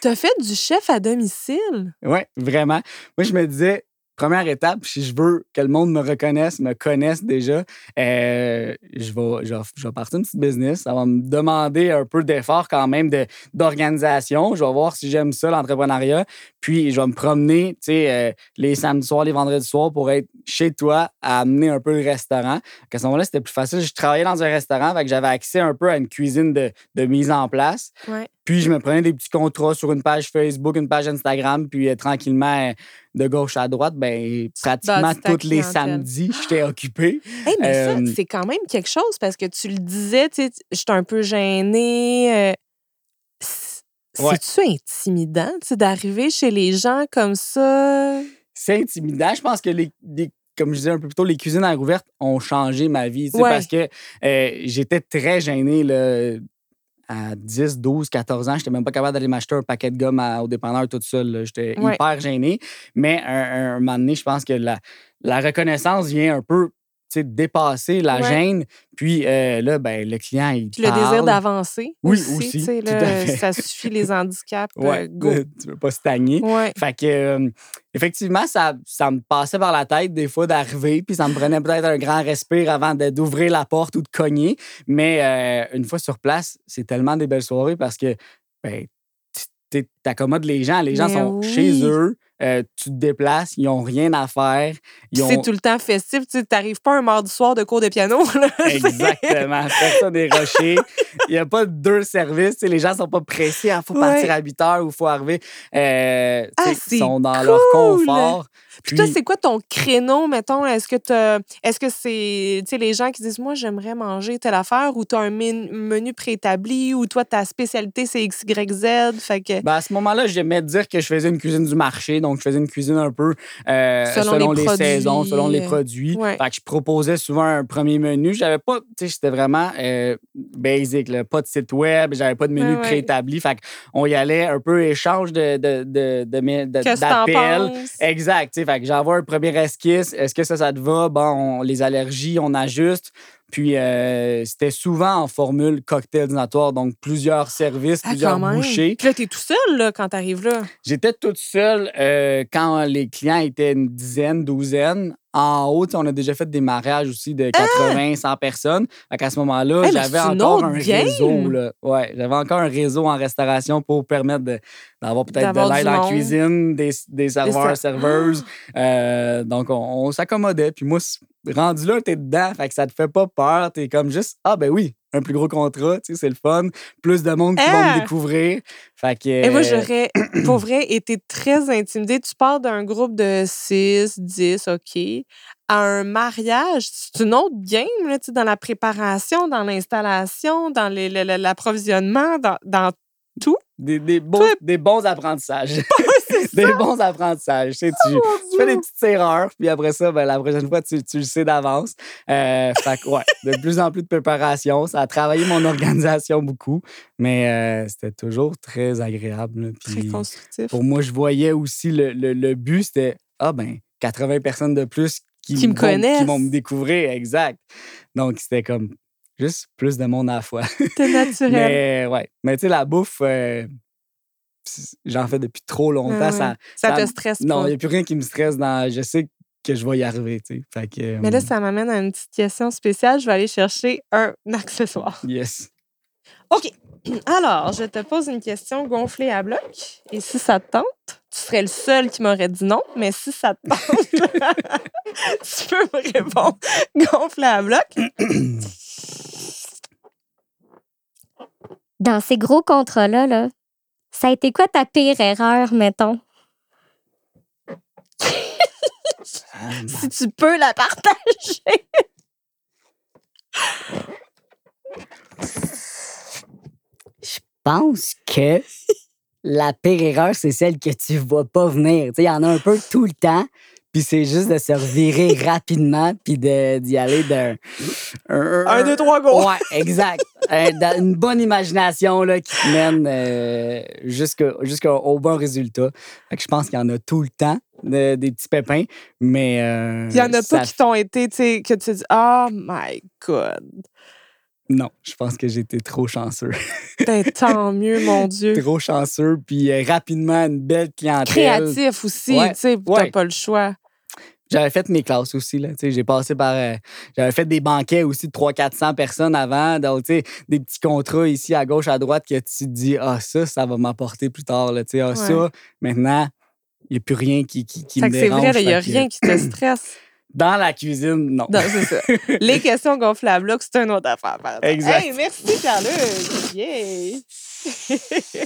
Tu as fait du chef à domicile? Oui, vraiment. Moi, je me disais, première étape, si je veux que le monde me reconnaisse, me connaisse déjà, euh, je, vais, je, vais, je vais partir une petite business. Ça va me demander un peu d'effort quand même d'organisation. Je vais voir si j'aime ça, l'entrepreneuriat. Puis, je vais me promener, euh, les samedis soirs, les vendredis soirs pour être chez toi à amener un peu le restaurant. À ce moment-là, c'était plus facile. Je travaillais dans un restaurant, que j'avais accès un peu à une cuisine de, de mise en place. Puis je me prenais des petits contrats sur une page Facebook, une page Instagram, puis euh, tranquillement, euh, de gauche à droite, ben pratiquement tous les samedis, j'étais occupé. Hey, mais Euh, ça, c'est quand même quelque chose parce que tu le disais, tu sais, j'étais un peu gênée. euh, c- Ouais. C'est-tu intimidant, tu sais, d'arriver chez les gens comme ça? C'est intimidant. Je pense que les, les- comme je disais un peu plus tôt, les cuisines à ouvertes ont changé ma vie. Ouais. Parce que euh, j'étais très gêné là, à 10, 12, 14 ans. J'étais même pas capable d'aller m'acheter un paquet de gomme à- au dépanneur toute seule. J'étais Ouais. hyper gêné. Mais un, un, un moment donné, je pense que la, la reconnaissance vient un peu dépasser la Ouais. gêne. Puis euh, là, ben, le client, il Puis le désir parle. d'avancer. Oui, aussi. là, ça suffit les handicaps. euh, Ouais, go. tu veux pas stagner. Ouais. Fait que, euh, effectivement, ça, ça me passait par la tête des fois d'arriver, puis ça me prenait peut-être un grand respire avant d'ouvrir la porte ou de cogner. Mais euh, une fois sur place, c'est tellement des belles soirées parce que ben, tu t'accommodes les gens. Les gens Mais sont oui. chez eux, euh, tu te déplaces, ils n'ont rien à faire. Ont... c'est tout le temps festif. Tu n'arrives pas un mardi soir de cours de piano. là. Exactement. Personne des rochers. Il n'y a pas deux services. Tu sais, les gens ne sont pas pressés. Il faut Ouais. partir à 8 heures ou il faut arriver. Euh, Ah, ils sont dans leur confort. Puis toi, c'est quoi ton créneau, mettons? Est-ce que est-ce que c'est tu sais, les gens qui disent Moi, j'aimerais manger telle affaire ou tu as un men- menu préétabli ou toi, ta spécialité, c'est XYZ? Fait que. Ben, à ce moment-là, j'aimais dire que je faisais une cuisine du marché. Donc, je faisais une cuisine un peu euh, Selon selon, les saisons, selon les produits. ouais. Fait que je proposais souvent un premier menu. J'avais pas, tu sais, c'était vraiment euh, basic, là. pas de site web, j'avais pas de menu Ouais, ouais. préétabli. Fait qu'on y allait un peu échange de, de, de, de? Exact. Fait que j'envoie un premier esquisse. Est-ce que ça, ça te va? Bon, on- les allergies, on ajuste. Puis euh, c'était souvent en formule cocktail dînatoire, donc plusieurs services, Ah, plusieurs bouchées. Puis là, t'es tout seul là, quand t'arrives là. J'étais toute seule euh, quand les clients étaient une dizaine, douzaine. En haut, on a déjà fait des mariages aussi de 80, 100 personnes. Fait qu'à ce moment-là, Hey, j'avais encore un game! réseau. Là. Ouais, j'avais encore un réseau en restauration pour permettre d'avoir peut-être de l'aide en cuisine, des, des serveurs, ser- serveuses. Euh, donc, on, on s'accommodait. Puis moi, rendu là, t'es dedans. Fait que ça te fait pas peur. T'es comme juste, ah ben oui, un plus gros contrat, tu sais, c'est le fun. Plus de monde qui Ah! me découvrir. Fait que. Et moi, euh, j'aurais, pour vrai, été très intimidée. Tu pars d'un groupe de 6, 10, OK, à un mariage. C'est une autre game, là, tu sais, dans la préparation, dans l'installation, dans l'approvisionnement, dans, dans Des, des, bons, des bons apprentissages. des bons apprentissages. Tu, sais, tu, mon tu fais des petites erreurs, puis après ça, ben, la prochaine fois, tu, tu le sais d'avance. Euh, fait que, ouais, de plus en plus de préparation. Ça a travaillé mon organisation beaucoup, mais euh, c'était toujours très agréable. là. Très constructif. pour moi, je voyais aussi le, le, le but, c'était, ah ben, 80 personnes de plus qui, Qui me vont- connaissent. Qui vont me découvrir, exact. Donc, c'était comme juste plus de monde à la fois. C'était naturel. Mais ouais. Mais tu sais, la bouffe, euh, j'en fais depuis trop longtemps. Ah. Ça, ça ça- te stresse non, il pas? n'y a plus rien qui me stresse dans. Je sais que je vais y arriver, tu sais. Fait que. Mais là, euh, ça m'amène à une petite question spéciale. Je vais aller chercher un accessoire. Yes. OK. Alors, je te pose une question gonflée à bloc. Et si ça te tente, tu serais le seul qui m'aurait dit non, mais si ça te tente, tu peux me répondre gonflé à bloc. Dans ces gros contrats-là, là, ça a été quoi ta pire erreur, mettons? Si tu peux la partager. pense que la pire erreur, c'est celle que tu vois pas venir. Il y en a un peu tout le temps. Puis c'est juste de se revirer rapidement puis de- d'y aller d'un... un- Un, deux, trois, go! Ouais, exact. Euh, une bonne imagination là, qui te mène euh, jusqu'au bon résultat. Fait que je pense qu'il y en a tout le temps de- des petits pépins, mais. euh, Il y en a ça pas qui t'ont été, tu sais, que tu dis, oh my God. Non, je pense que j'étais trop chanceux. Ben, tant mieux, mon Dieu. trop chanceux, puis euh, rapidement, une belle clientèle. Créatif aussi, Ouais, tu sais, t'as pas le choix. J'avais fait mes classes aussi. Là, tu sais, j'ai passé par. euh, j'avais fait des banquets aussi de 300-400 personnes avant. Donc, tu sais, des petits contrats ici à gauche, à droite que tu te dis, ah, ça, ça va m'apporter plus tard. Là, tu sais, ah, Ouais. ça, maintenant, il n'y a plus rien qui, qui, me que c'est dérange. vrai, il n'y a que, rien qui te stresse. Dans la cuisine, non. Non, c'est ça. Les questions gonflables, là, c'est une autre affaire. Exact. Hey, merci, Carluc. Yeah!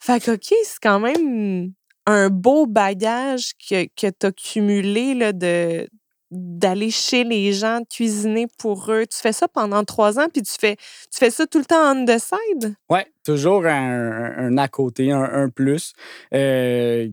fait que, OK, c'est quand même un beau bagage que, que tu as cumulé là, de d'aller chez les gens, de cuisiner pour eux. Tu fais ça pendant trois ans, puis tu fais, tu fais ça tout le temps on the side? Oui, toujours un, un- à côté, un, un plus. Euh,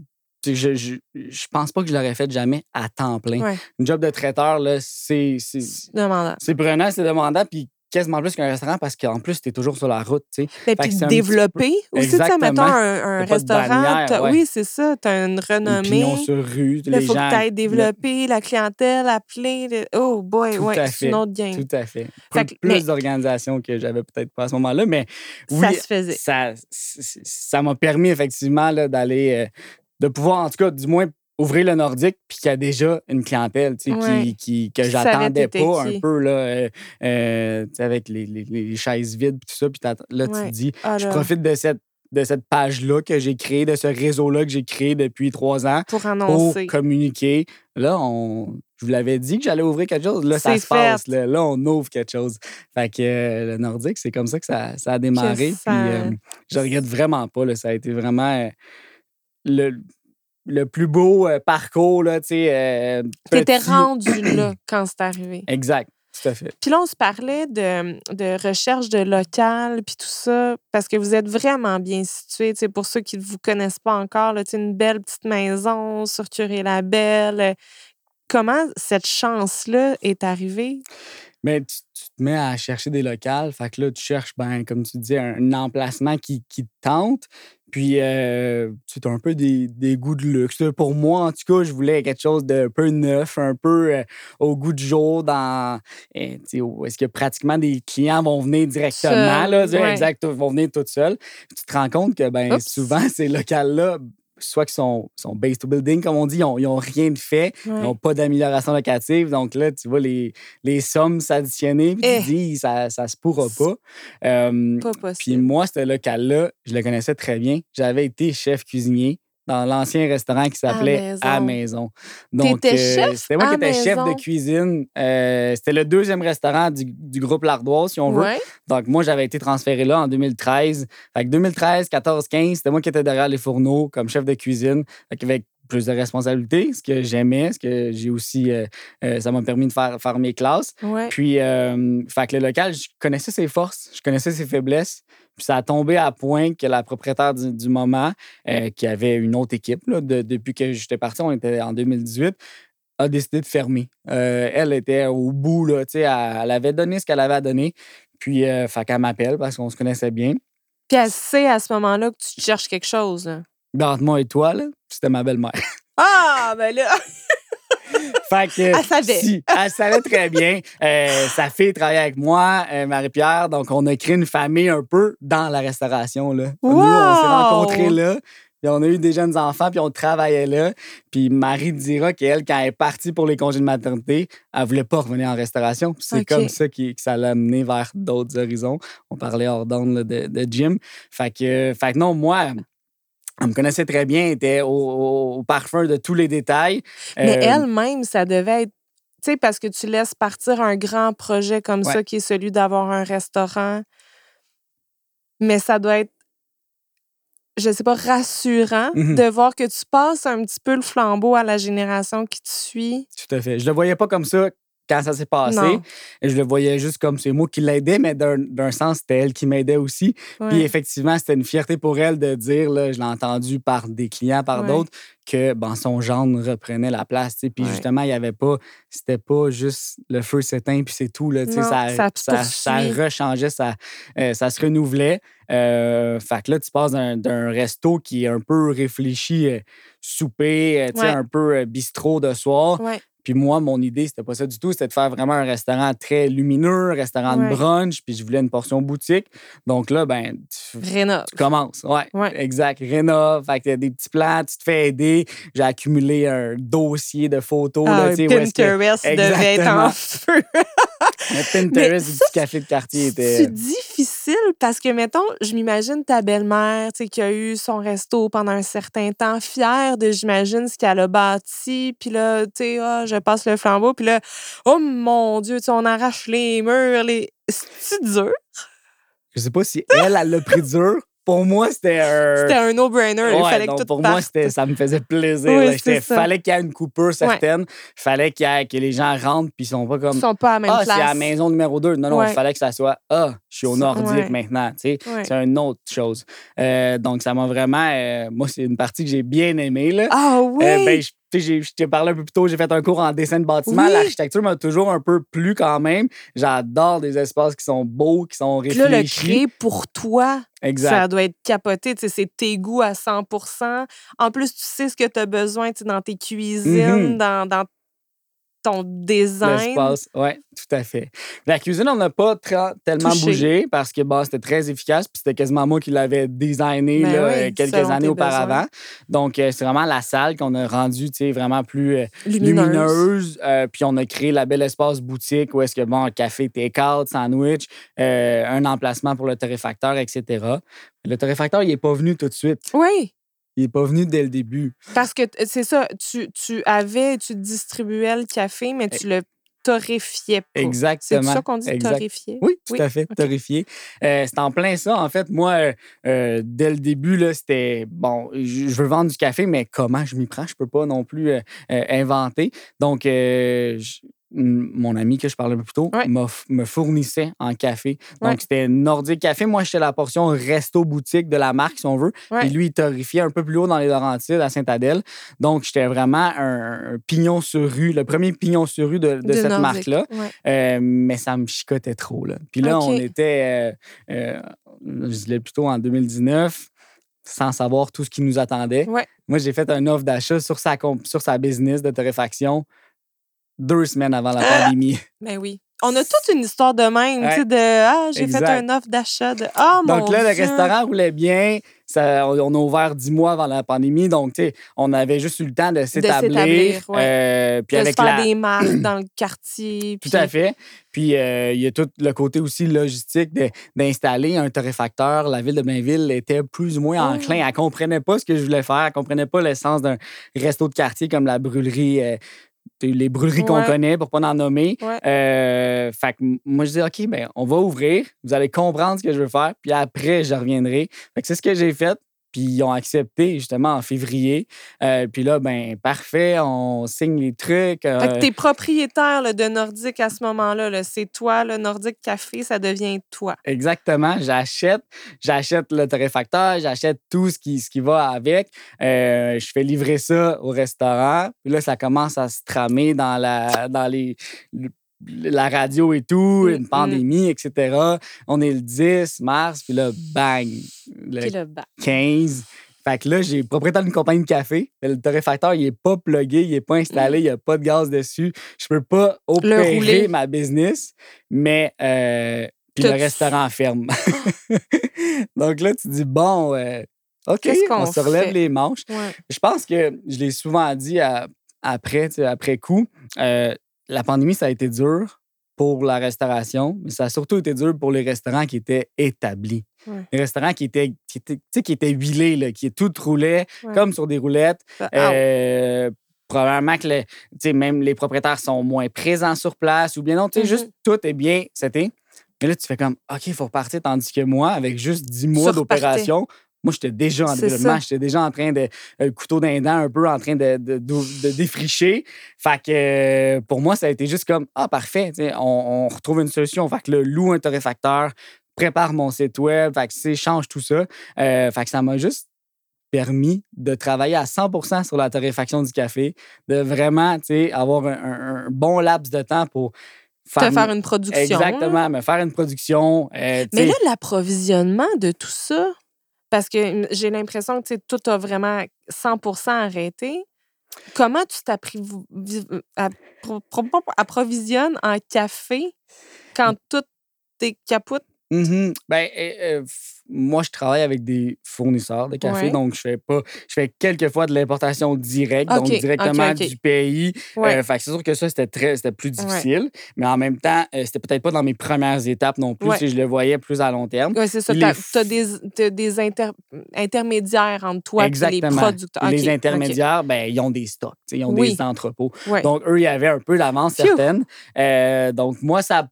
je, je, je pense pas que je l'aurais fait jamais à temps plein. Ouais. Une job de traiteur, là, c'est. c'est- Demandant. C'est prenant, c'est demandant, puis quasiment plus qu'un restaurant parce qu'en plus, tu es toujours sur la route, tu sais. Ben, puis développer aussi, tu sais, mettons un, restaurant. bannière, t'as- ouais. Oui, c'est ça. Tu as une Une renommée. pignon sur rue, il faut gens. que tu ailles développer la clientèle, appeler. le- Oh boy, à c'est une autre game. Tout à fait. Fait Plus- mais- d'organisation que j'avais peut-être pas à ce moment-là, mais ça oui, se faisait. ça m'a permis effectivement d'aller, euh, de pouvoir, en tout cas, du moins, ouvrir le nordique, puis qu'il y a déjà une clientèle tu sais, Ouais. qui, qui- que j'attendais pas qui. un peu, là, euh, euh, tu sais, avec les, les- les chaises vides, puis tout ça. Puis là, tu te dis, Ah je profite de cette, de cette page-là que j'ai créée, de ce réseau-là que j'ai créé depuis trois ans pour pour annoncer. communiquer. Là, on, je vous l'avais dit que j'allais ouvrir quelque chose. Là, ça se passe. Là, Là, on ouvre quelque chose. Fait que euh, le nordique, c'est comme ça que ça, ça a démarré. ça- Puis euh, je regrette vraiment pas. Là, ça a été vraiment euh, le, le plus beau euh, parcours. Là, tu sais, euh, T'étais rendu là quand c'est arrivé. Exact, tout à fait. Puis là, on se parlait de, de recherche de local, puis tout ça, parce que vous êtes vraiment bien situé. Pour ceux qui ne vous connaissent pas encore, là, une belle petite maison sur Curé-la-Belle. Comment cette chance-là est arrivée? Mais tu, tu te mets à chercher des locales. Fait que là, tu cherches, ben, comme tu dis, un, emplacement qui, qui te tente. Puis, euh, as un peu des, des goûts de luxe. Pour moi, en tout cas, je voulais quelque chose d'un peu neuf, un peu euh, au goût du jour, dans, euh, est-ce que pratiquement des clients vont venir directement, là, ouais. exact, vont venir tout seuls. Tu te rends compte que ben, Oups. souvent, ces locales-là soit qu'ils sont, sont base to building, comme on dit, ils n'ont rien de fait, ils n'ont pas d'amélioration locative. Donc là, tu vois les, les sommes s'additionner, puis Eh. tu dis, ça, ça se pourra pas. Euh, Pas puis possible. moi, ce local-là, je le connaissais très bien. J'avais été chef cuisinier dans l'ancien restaurant qui s'appelait. À Maison. Donc, euh, chef c'était moi qui étais chef de cuisine. Euh, c'était le deuxième restaurant du, du groupe L'Ardoise, si on veut. Ouais. Donc, moi, j'avais été transféré là en 2013. Fait que 2013, 14, 15, c'était moi qui étais derrière les fourneaux comme chef de cuisine. Fait qu'avec plus de responsabilités, ce que j'aimais, ce que j'ai aussi. euh, euh, ça m'a permis de faire, faire mes classes. Ouais. Puis, euh, fait que le local, je connaissais ses forces, je connaissais ses faiblesses. Puis ça a tombé à point que la propriétaire du, du moment, euh, qui avait une autre équipe, là, de- depuis que j'étais parti, on était en 2018, a décidé de fermer. Euh, elle était au bout, là, tu sais, elle, elle avait donné ce qu'elle avait à donner. Puis, euh, fait qu'elle m'appelle parce qu'on se connaissait bien. Puis elle sait à ce moment-là que tu cherches quelque chose. là. Ben, entre moi et toi, là, c'était ma belle-mère. Ah, ben là! Fait que, Elle savait. Si, elle savait très bien. Euh, sa fille travaillait avec moi, euh, Marie-Pierre. Donc, on a créé une famille un peu dans la restauration. Là. Nous, on s'est rencontrés là. Puis on a eu des jeunes enfants, puis on travaillait là. Puis Marie dira qu'elle, quand elle est partie pour les congés de maternité, elle voulait pas revenir en restauration. C'est comme ça qui, que ça l'a amené vers d'autres horizons. On parlait hors d'onde de, de gym. Fait que, fait que non, moi, elle me connaissait très bien, était au, parfum de tous les détails. Mais Euh, elle-même, ça devait être. Tu sais, parce que tu laisses partir un grand projet comme Ouais. ça, qui est celui d'avoir un restaurant. Mais ça doit être, je sais pas, rassurant Mhm. de voir que tu passes un petit peu le flambeau à la génération qui te suit. Tout à fait. Je le voyais pas comme ça quand ça s'est passé. Non. Je le voyais juste comme c'est moi qui l'aidais, mais d'un sens, c'était elle qui m'aidait aussi. Puis effectivement, c'était une fierté pour elle de dire, là, je l'ai entendu par des clients, par Ouais. d'autres, que ben, son gendre reprenait la place. tu sais. Puis Ouais. justement, il y avait pas, c'était pas juste le feu s'éteint puis c'est tout. Là, Non, ça, ça ça, ça rechangeait, ça, euh, ça se renouvelait. Euh, fait que là, tu passes d'un resto qui est un peu réfléchi, euh, souper, euh, un peu euh, bistrot de soir. Puis moi, mon idée, c'était pas ça du tout. C'était de faire vraiment un restaurant très lumineux, un restaurant Ouais. de brunch, puis je voulais une portion boutique. Donc là, ben, tu, Rénove. tu commences. Ouais, Ouais. exact. Rénove. Fait que t'as des petits plans, tu te fais aider. J'ai accumulé un dossier de photos. Ah, là, que- Pinterest devait être en feu. Le Pinterest du ça, petit café de quartier était. C'est difficile parce que, mettons, je m'imagine ta belle-mère, tu sais, qui a eu son resto pendant un certain temps, fière de, j'imagine, ce qu'elle a bâti. Puis là, tu sais, ah, je passe le flambeau. Puis là, oh mon Dieu, tu sais, on arrache les murs. Les... C'est dur? Je sais pas si elle, elle l'a pris dur. Pour moi, c'était un. C'était un no-brainer. Il Ouais, fallait donc que tout pour moi, parte. ça me faisait plaisir. Oui, c'est ça. fallait qu'il y ait une coupure certaine. Fallait qu'il y ait, que les gens rentrent puis ils sont pas comme. Ils sont pas à la même Ah, c'est place. à la maison numéro 2. Non, non, il Ouais. fallait que ça soit Ah, je suis au nordique ouais. maintenant. tu sais. Ouais. C'est une autre chose. Euh, donc, ça m'a vraiment. euh, moi, c'est une partie que j'ai bien aimée. Ah oui! Euh, ben, je, tu sais, j'ai- je t'ai parlé un peu plus tôt, j'ai fait un cours en dessin de bâtiment. Oui. L'architecture m'a toujours un peu plu quand même. J'adore des espaces qui sont beaux, qui sont Puis là, le réfléchis. créer pour toi, exact. ça doit être capoté. tu sais, C'est tes goûts à 100% En plus, tu sais ce que tu as besoin dans tes cuisines, Mhm. dans, dans ton design. L'espace, oui, tout à fait. La cuisine, on n'a pas tellement Touché. bougé parce que bon, c'était très efficace. Puis c'était quasiment moi qui l'avais designé Ben là, oui, euh, quelques années auparavant. Donc, euh, c'est vraiment la salle qu'on a rendue vraiment plus euh, Lumineuse. lumineuse. Euh, puis on a créé la belle espace boutique où est-ce que, bon, café, take-out, sandwich, un emplacement pour le torréfacteur, etc. Le torréfacteur, il n'est pas venu tout de suite. Oui, Il n'est pas venu dès le début. parce que c'est ça, tu, tu avais, tu distribuais le café, mais tu le torréfiais pas. C'est Exactement. ça qu'on dit, Exact. torréfier? Oui, tout à fait, ok. torréfié. Euh, c'est en plein ça. En fait, moi, euh, euh, dès le début, là, c'était bon, je veux vendre du café, mais comment je m'y prends? Je peux pas non plus euh, inventer. Donc, je- mon ami que je parlais un peu plus tôt Ouais. me fournissait en café. Donc, c'était Nordique Café. Moi, j'étais la portion resto-boutique de la marque, si on veut. Ouais. Puis lui, il torréfiait un peu plus haut dans les Laurentides, à Sainte-Adèle. Donc, j'étais vraiment un, un pignon sur rue, le premier pignon sur rue de, de De cette marque-là. Euh, mais ça me chicotait trop. Là. Puis là, on était, euh, euh, je disais plutôt en 2019, sans savoir tout ce qui nous attendait. Moi, j'ai fait une offre d'achat sur sa, sur sa business de torréfaction deux semaines avant la pandémie. Ben oui. On a toute une histoire de même, tu sais, de Ah, j'ai fait un offre d'achat de Ah, mon Donc là, le restaurant roulait bien. Ça, on a ouvert dix mois avant la pandémie. Donc, tu sais, on avait juste eu le temps de s'établir. ouais. euh, puis de avec se faire la... des marques dans le quartier. Tout puis- à fait. Puis euh, il y a tout le côté aussi logistique de- d'installer un torréfacteur. La ville de Blainville était plus ou moins Oh. enclin. Elle comprenait pas ce que je voulais faire. Elle comprenait pas l'essence d'un resto de quartier comme la brûlerie. euh, les brûleries qu'on connaît, pour pas en nommer. Ouais. Euh, fait que moi, je dis, OK, ben, on va ouvrir. Vous allez comprendre ce que je veux faire. Puis après, je reviendrai. Fait que c'est ce que j'ai fait. Puis ils ont accepté justement en février. Euh, puis là, ben parfait, on signe les trucs. Fait euh, que t'es propriétaire là, de Nordique à ce moment-là. là. C'est toi, le Nordique Café, ça devient toi. Exactement. J'achète, j'achète le torréfacteur, j'achète tout ce qui, ce qui va avec. Euh, je fais livrer ça au restaurant. Puis là, ça commence à se tramer dans la, dans les, le- la radio et tout, Mm, une pandémie, etc. On est le 10 mars, puis là, bang, le Puis le bas. 15. Fait que là, j'ai propriétaire d'une compagnie de café. Le torréfacteur, il n'est pas plugué, il n'est pas installé, il n'y a pas de gaz dessus. Je peux pas opérer ma business, mais euh, puis le restaurant ferme. Donc là, tu dis, bon, euh, OK, qu'on on se relève fait? les manches. Ouais. Je pense que je l'ai souvent dit à- après, tu sais, après coup, euh, la pandémie, ça a été dur pour la restauration, mais ça a surtout été dur pour les restaurants qui étaient établis. Ouais. Les restaurants qui étaient, qui étaient, qui étaient huilés, là, qui tout roulait Ouais. comme sur des roulettes. Ah, Euh, probablement que le- même les propriétaires sont moins présents sur place ou bien non, tu sais, juste tout est bien, c'était. Mais là, tu fais comme, OK, il faut repartir, tandis que moi, avec juste 10 mois d'opération, moi, j'étais déjà en développement, j'étais déjà en train de, euh, le couteau d'un dent, un peu en train de, de, de- de défricher. Fait que euh, pour moi, ça a été juste comme, ah, parfait, on, on retrouve une solution. Fait que le loue un torréfacteur, prépare mon site web, fait que, change tout ça. Euh, fait que ça m'a juste permis de travailler à 100% sur la torréfaction du café, de vraiment, tu sais, avoir un, un- un bon laps de temps pour te faire une production. Exactement, me faire une production. euh, Mais là, l'approvisionnement de tout ça, parce que j'ai l'impression que tout a vraiment 100% arrêté. Comment tu t'approvisionnes en café quand tout est capote? Mhm. Ben, euh, euh, f- moi, je travaille avec des fournisseurs de café, Ouais. donc je fais pas. Je fais quelques fois de l'importation directe, donc directement du pays. Ouais. Euh, fait que c'est sûr que ça, c'était très, c'était plus difficile, mais en même temps, euh, c'était peut-être pas dans mes premières étapes non plus. Si je le voyais plus à long terme. Ouais, c'est ça. Tu as, des, des inter- intermédiaires entre toi et les producteurs. Les intermédiaires, ben, ils ont des stocks, ils ont Oui. des entrepôts. Donc, eux, ils avaient un peu d'avance certaine. Euh, donc, moi, ça.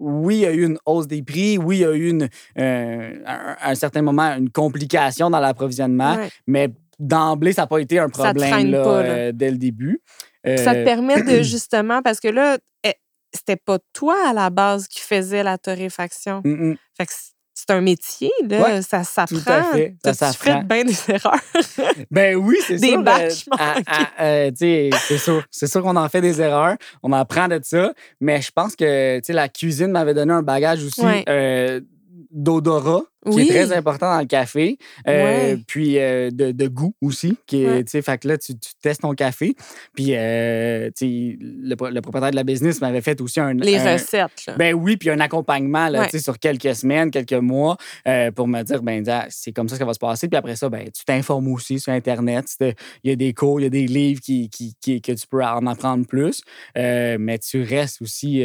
Oui, il y a eu une hausse des prix. Oui, il y a eu une, euh, à un certain moment une complication dans l'approvisionnement. Ouais. Mais d'emblée, ça n'a pas été un problème traîne là, pas, là. euh, dès le début. Ça te Euh, permet de justement, parce que là, eh, c'était pas toi à la base qui faisais la torréfaction. mm, mm. Fait que c'est un métier, là. Ouais, ça s'apprend. tout à fait, ça s'apprend. fait bien des erreurs. Ben oui, c'est Des sûr. batchs euh, à- à- euh, sais, c'est sûr. C'est sûr qu'on en fait des erreurs. On apprend de ça. Mais je pense que tu sais, la cuisine m'avait donné un bagage aussi Ouais. euh, d'odorat, qui Oui. est très important dans le café. Euh, Ouais. Puis euh, de, de goût aussi. Qui est, Ouais. Fait que là, tu, tu testes ton café. Puis euh, le, pro- le propriétaire de la business m'avait fait aussi un. Les un- recettes, là. ben oui, puis un accompagnement là, Ouais. sur quelques semaines, quelques mois pour me dire, ben ah, c'est comme ça que ça va se passer. Puis après ça, ben, tu t'informes aussi sur Internet. Il y a des cours, il y a des livres qui, qui, qui- que tu peux en apprendre plus. Mais tu restes aussi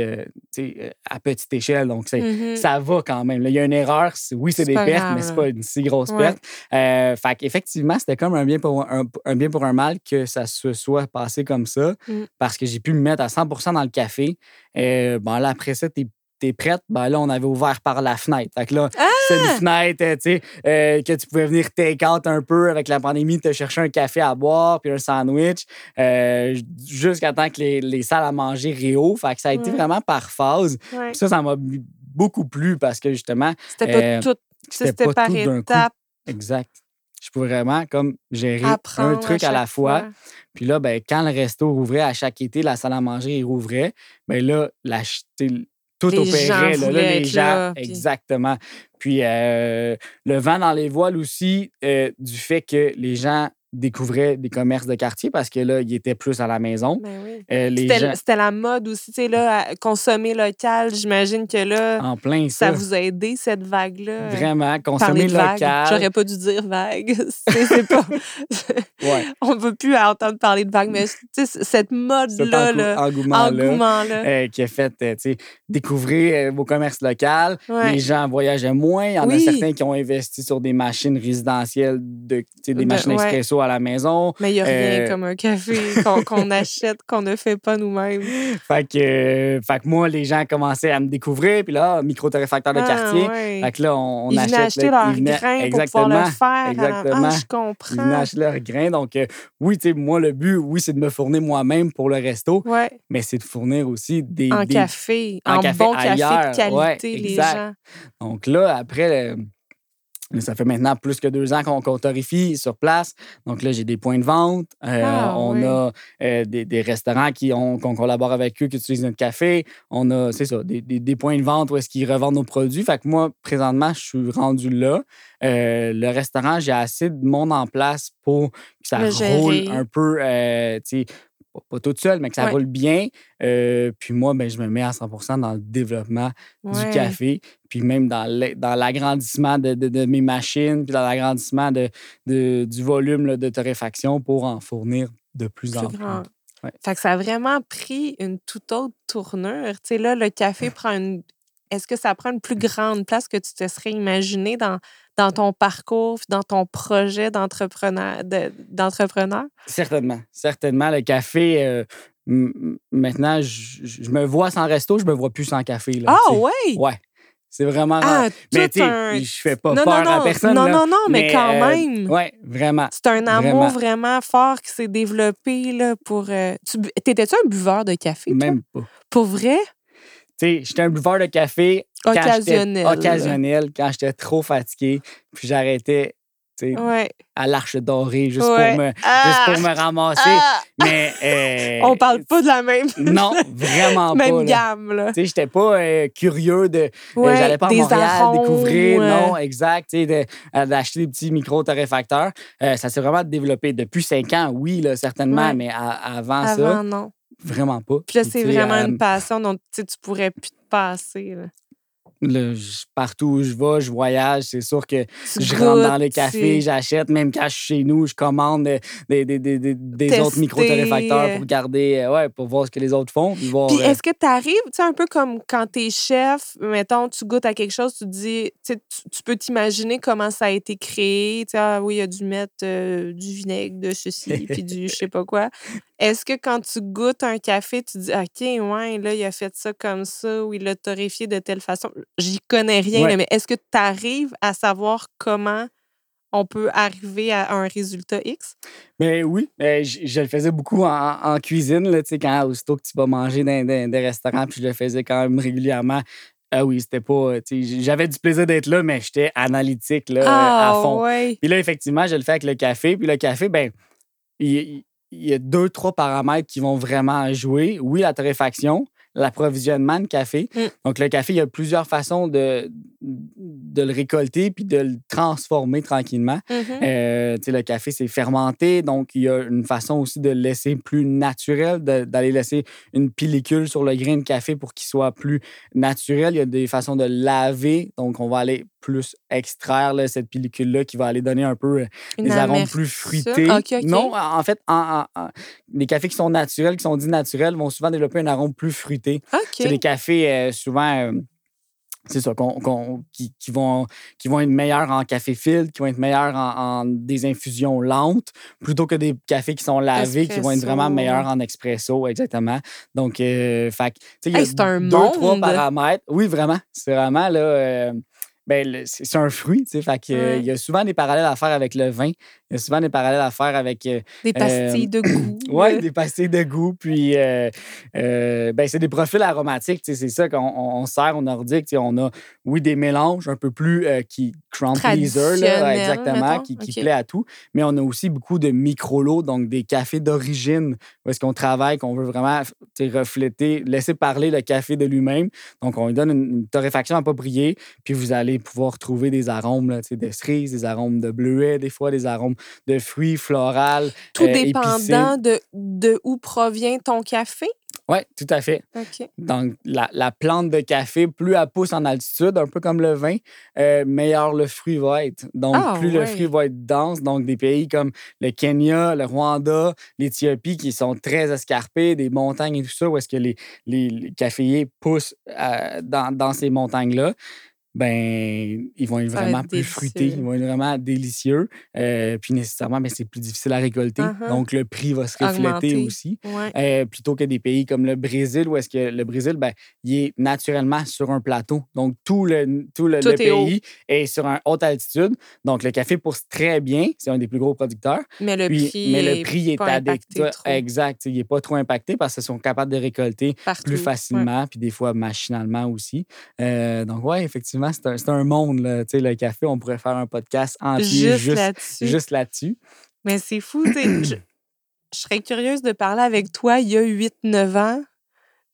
à petite échelle. Donc, Mhm. ça va quand même. Il y a une erreur. Oui, c'est C'est des pertes, grave, mais c'est pas une si grosse Ouais. perte. Euh, fait qu'effectivement, c'était comme un bien, pour un, un bien pour un mal que ça se soit passé comme ça Mm. parce que j'ai pu me mettre à 100% dans le café. Euh, bon, là, après ça, t'es t'es prête, ben là, on avait ouvert par la fenêtre. Fait que là, c'est Ah! une fenêtre, euh, tu sais, euh, que tu pouvais venir take-out un peu avec la pandémie, te chercher un café à boire, puis un sandwich, euh, jusqu'à temps que les, les salles à manger réouvrent. Fait que ça a été Ouais. vraiment par phase. Ouais. Puis ça, ça m'a beaucoup plu parce que justement, C'était pas tout. C'était par tout d'un coup. étapes. exact. Je pouvais vraiment comme gérer Apprendre un truc à, la fois. Puis là, ben, quand le resto rouvrait à chaque été, la salle à manger, il rouvrait, ben là, la, tout Les opérait. gens là, les gens, là, puis- exactement. Puis euh, le vent dans les voiles aussi, euh, du fait que les gens découvrait des commerces de quartier parce que là, il était plus à la maison. Ben oui. Euh, C'était gens, la mode aussi, tu sais, là, à consommer local. J'imagine que là, en plein ça ça. vous a aidé, cette vague-là. Vraiment, Parler consommer local. J'aurais pas dû dire vague. C'est pas. Ouais. On peut plus entendre parler de vague, mais cette Cet mode-là, engou- là, engouement-là. engouement-là. euh, qui a fait euh, tu sais, découvrir euh, vos commerces locaux. Ouais. Les gens voyageaient moins. Il y en a certains qui ont investi sur des machines résidentielles, de, des De- machines ouais. À la maison. Mais il n'y a rien Euh, comme un café qu'on achète, qu'on ne fait pas nous-mêmes. Fait que, euh, fait que moi, les gens commençaient à me découvrir. Puis là, micro-torréfacteur de Ah, quartier. ouais. Fait que là, on, on Ils achète. acheter leurs ils grains pour pouvoir le faire. Exactement. Ah, je Ils comprends. acheter leurs grains. Donc, euh, oui, tu sais, moi, le but, oui, c'est de me fournir moi-même pour le resto, Ouais, mais c'est de fournir aussi des. en des- café, en en, café bon café de qualité, ouais, les gens. Donc là, après, ça fait maintenant plus que deux ans qu'on torréfie sur place. Donc là, j'ai des points de vente. Euh, Ah, on oui. a euh, des, des restaurants qui ont, qu'on collabore avec eux, qui utilisent notre café. On a, c'est ça, des, des- des points de vente où est-ce qu'ils revendent nos produits. Fait que moi, présentement, je suis rendu là. Euh, le restaurant, j'ai assez de monde en place pour que ça Le gérer. roule un peu, pas, pas tout seul, mais que ça Ouais. roule bien. Euh, puis moi, ben, je me mets à 100% dans le développement du café, puis même dans l'agrandissement de, de- de mes machines, puis dans l'agrandissement de, de- du volume là, de torréfaction pour en fournir de plus, en plus plus. grand. Ouais. Fait que ça a vraiment pris une toute autre tournure. Tu sais, là, le café prend une. Est-ce que ça prend une plus grande place que tu te serais imaginé dans, dans ton parcours, dans ton projet d'entrepreneur? de- d'entrepreneur? Certainement, certainement. Le café, euh, maintenant, je, me vois sans resto, je me vois plus sans café. Là, Ah, sais. ouais! C'est vraiment Ah. Mais tu un- je fais pas Non, peur non, à non. personne. Non, là. non, non, mais quand euh, même. Ouais, vraiment. C'est un amour Vraiment. vraiment, fort qui s'est développé là, pour. euh, tu T'étais-tu un buveur de café? toi? Même pas. Pour vrai? Tu sais, j'étais un buveur de café Occasionnel. occasionnel, quand j'étais trop fatigué, puis j'arrêtais tu sais, Ouais. à l'Arche dorée juste, Ouais. pour me, Ah! juste pour me ramasser. Ah! Mais. euh, On parle pas de la même, Non, vraiment même pas. là. gamme. Là. Tu sais, j'étais pas euh, curieux de. euh, Ouais, J'allais pas à Montréal découvrir, non, exact. Tu sais, d'acheter des petits micro-torréfacteurs. Ça s'est vraiment développé depuis cinq ans, oui, là, certainement, mais à- avant, Avant, ça, non. vraiment pas. Puis là, c'est vraiment une passion dont tu pourrais plus te passer. là. Là, je- partout où je vais, je voyage, c'est sûr que Tu je rentre dans cafés, tu- j'achète, même quand je suis chez nous, je commande euh, des, des, des, des, des autres micro-torréfacteurs euh. pour garder, euh, ouais, pour voir ce que les autres font. Puis voir, Puis euh, est-ce que tu arrives, tu sais, un peu comme quand tu es chef, mettons, tu goûtes à quelque chose, tu te dis, tu peux t'imaginer comment ça a été créé. Tu sais, ah oui, il a dû mettre euh, du vinaigre, de ceci, puis du je sais pas quoi. Est-ce que quand tu goûtes un café, tu dis, OK, ouais, là, il a fait ça comme ça, ou il l'a torréfié de telle façon? J'y connais rien, Ouais. là, mais est-ce que tu arrives à savoir comment on peut arriver à un résultat X? Mais oui, euh, je, je le faisais beaucoup en, en cuisine, là, quand aussitôt que tu vas manger dans, dans des restaurants, puis je le faisais quand même régulièrement. Ah oui, c'était pas. sais, J'avais du plaisir d'être là, mais j'étais analytique là, ah, à fond. ouais. Puis là, effectivement, je le fais avec le café. Puis le café, ben, il, il- y a deux, trois paramètres qui vont vraiment jouer. Oui, la torréfaction, l'approvisionnement de café. Mm. Donc, le café, il y a plusieurs façons de, de le récolter puis de le transformer tranquillement. Mhm. Euh, tu sais, le café, c'est fermenté, donc il y a une façon aussi de le laisser plus naturel, d'aller laisser une pellicule sur le grain de café pour qu'il soit plus naturel. Il y a des façons de laver, donc on va aller plus extraire là, cette pellicule-là qui va aller donner un peu euh, Une des arômes plus fruités. Non, en fait, en- en- en- les cafés qui sont naturels, qui sont dits naturels, vont souvent développer un arôme plus fruité. C'est des cafés euh, souvent. euh, c'est ça, qu'on- qu'on- qui, qui vont, qui vont être meilleurs en café filtre, qui vont être meilleurs en, en des infusions lentes, plutôt que des cafés qui sont lavés, qui vont être vraiment meilleurs en expresso, exactement. Donc, euh, fait il y a Hey, c'est un deux, trois monde. paramètres. Oui, vraiment. C'est vraiment, là, euh, ben, c'est un fruit, tu sais. Fait que, Ouais. il y a souvent des parallèles à faire avec le vin. Il y a souvent des parallèles à faire avec euh, Des pastilles de goût. oui, des pastilles de goût. Puis, euh, euh, ben, c'est des profils aromatiques. tu sais, C'est ça qu'on on, on sert au nordique. tu sais, On a, oui, des mélanges un peu plus euh, qui pleaser, là, exactement, mettons? qui, plaît à tout. Mais on a aussi beaucoup de micro-lots, donc des cafés d'origine, où est-ce qu'on travaille, qu'on veut vraiment refléter, laisser parler le café de lui-même. Donc, on lui donne une, une torréfaction appropriée, puis vous allez pouvoir trouver des arômes là, tu sais, de cerises, des arômes de bleuet, des fois, des arômes de fruits floral. Tout euh, dépendant de, de où provient ton café? Oui, tout à fait. Donc, la, la plante de café, plus elle pousse en altitude, un peu comme le vin, euh, meilleur le fruit va être. Donc, Ah, plus le fruit va être dense. Donc, des pays comme le Kenya, le Rwanda, l'Éthiopie, qui sont très escarpés, des montagnes et tout ça, où est-ce que les, les, les caféiers poussent euh, dans, dans ces montagnes-là, ben ils vont être Ça vraiment être plus fruités, ils vont être vraiment délicieux. Euh, puis nécessairement, ben, c'est plus difficile à récolter. Uh-huh. Donc, le prix va se refléter Augmenter. aussi. Ouais. Euh, plutôt que des pays comme le Brésil, où est-ce que le Brésil, ben, il est naturellement sur un plateau. Donc, tout le, tout le, Tout le est haut. pays est sur une haute altitude. Donc, le café pousse très bien. C'est un des plus gros producteurs. Mais le Puis- prix mais le est prix adéquat. Exact. Il n'est pas trop impacté parce qu'ils sont capables de récolter partout. plus Ouais. facilement, puis des fois machinalement aussi. Euh, donc, oui, effectivement, c'est un, un monde. Là. Le café, on pourrait faire un podcast entier Juste, juste, là-dessus. juste. Mais c'est fou, je, je serais curieuse de parler avec toi il y a 8-9 ans.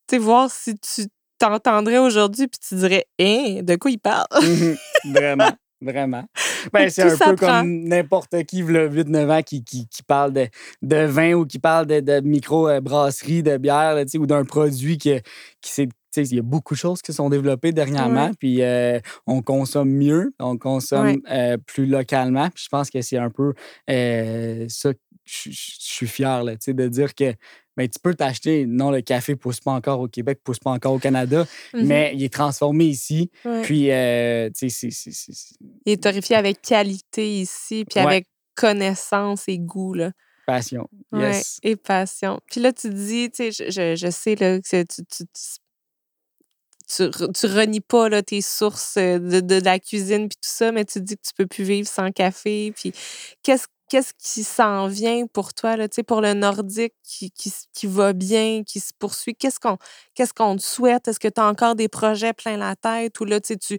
Tu voir si tu t'entendrais aujourd'hui puis tu dirais Hein, de quoi il parle? Mhm. vraiment, vraiment. Ben, c'est un peu comme n'importe qui, le 8-9 ans, qui, qui, qui parle de, de vin ou qui parle de, de micro-brasserie, de bière, là, ou d'un produit qui, qui s'est. Il y a beaucoup de choses qui sont développées dernièrement, Ouais. puis euh, on consomme mieux, on consomme Ouais. euh, plus localement. Puis je pense que c'est un peu euh, ça que je suis fier là, tu sais, de dire que ben, tu peux t'acheter. Non, le café ne pousse pas encore au Québec, ne pousse pas encore au Canada, Mhm. mais il est transformé ici. Ouais. Puis, euh, tu sais, c'est- c'est- c'est- c'est Il est torréfié avec qualité ici, puis avec connaissance et goût, là. passion. Ouais, Yes. et passion. Puis là, tu dis, tu sais, je, je, je sais là, que tu, tu, tu, tu, tu renies pas là, tes sources euh, de, de, de la cuisine puis tout ça, mais tu dis que tu peux plus vivre sans café. Puis qu'est-ce qu'est-ce qui s'en vient pour toi, là, pour le nordique qui, qui, qui va bien, qui se poursuit? Qu'est-ce qu'on qu'est-ce qu'on te souhaite? Est-ce que tu as encore des projets plein la tête ou là, tu, tu,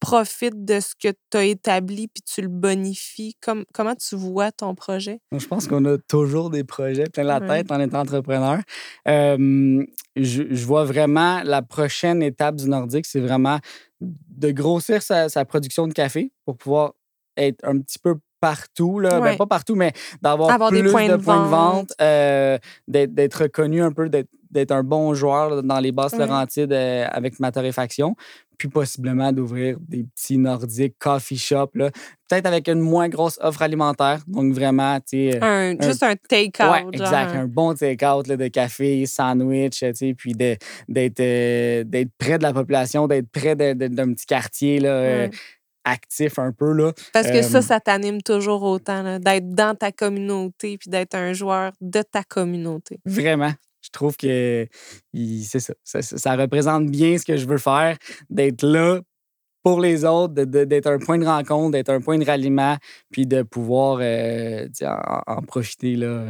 profites de ce que tu as établi puis tu le bonifies? Comme, comment tu vois ton projet? Je pense qu'on a toujours des projets plein la Ouais. tête en étant entrepreneur. Euh, je, je vois vraiment la prochaine étape du Nordique, c'est vraiment de grossir sa, sa production de café pour pouvoir être un petit peu partout. Là. Ben, pas partout, mais d'avoir Avoir plus des points de de points de vente. euh, d'être reconnu un peu, d'être un bon joueur là, dans les basses Ouais. Laurentides euh, avec ma torréfaction, puis possiblement d'ouvrir des petits nordiques coffee shop, peut-être avec une moins grosse offre alimentaire. Donc vraiment, tu sais. Un, juste un take-out. Ouais, exact. un- bon take-out de café, sandwich, tu sais, puis d'être euh, près de la population, d'être près d'un petit quartier là, euh. Actif un peu. Là. Parce que ça, Euh, ça t'anime toujours autant, d'être dans ta communauté puis d'être un joueur de ta communauté. Vraiment. Je trouve que c'est ça. Ça, représente bien ce que je veux faire, d'être là pour les autres, d'être un point de rencontre, d'être un point de ralliement, puis de pouvoir euh, en, en profiter là,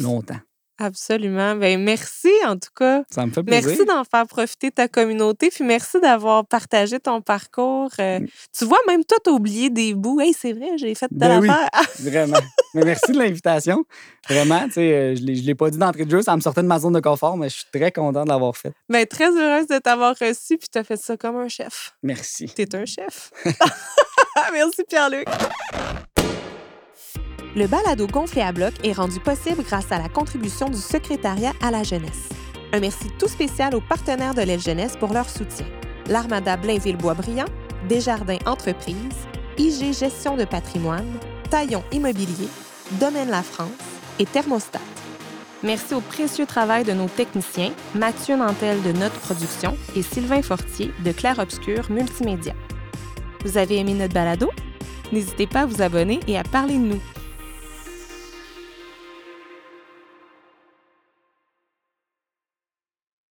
longtemps. Absolument. Ben, merci, en tout cas. Ça me fait plaisir. Merci d'en faire profiter ta communauté, puis merci d'avoir partagé ton parcours. Euh, Mm. Tu vois, même toi, t'as oublié des bouts. Hey, c'est vrai, j'ai fait telle Ben oui. Vraiment. Mais merci de l'invitation. Vraiment, tu sais, euh, je ne l'ai pas dit d'entrée de jeu, ça me sortait de ma zone de confort, mais je suis très content de l'avoir fait. Ben, très heureuse de t'avoir reçu, puis t'as fait ça comme un chef. Merci. T'es un chef. Merci, Pierre-Luc. Le balado gonflé à bloc est rendu possible grâce à la contribution du secrétariat à la jeunesse. Un merci tout spécial aux partenaires de l'aile jeunesse pour leur soutien. L'Armada Blainville-Boisbriand, Desjardins Entreprises, IG Gestion de patrimoine, Taillon Immobilier, Domaine La France et Thermostat. Merci au précieux travail de nos techniciens, Mathieu Nantel de Notre Production et Sylvain Fortier de Clair Obscur Multimédia. Vous avez aimé notre balado? N'hésitez pas à vous abonner et à parler de nous.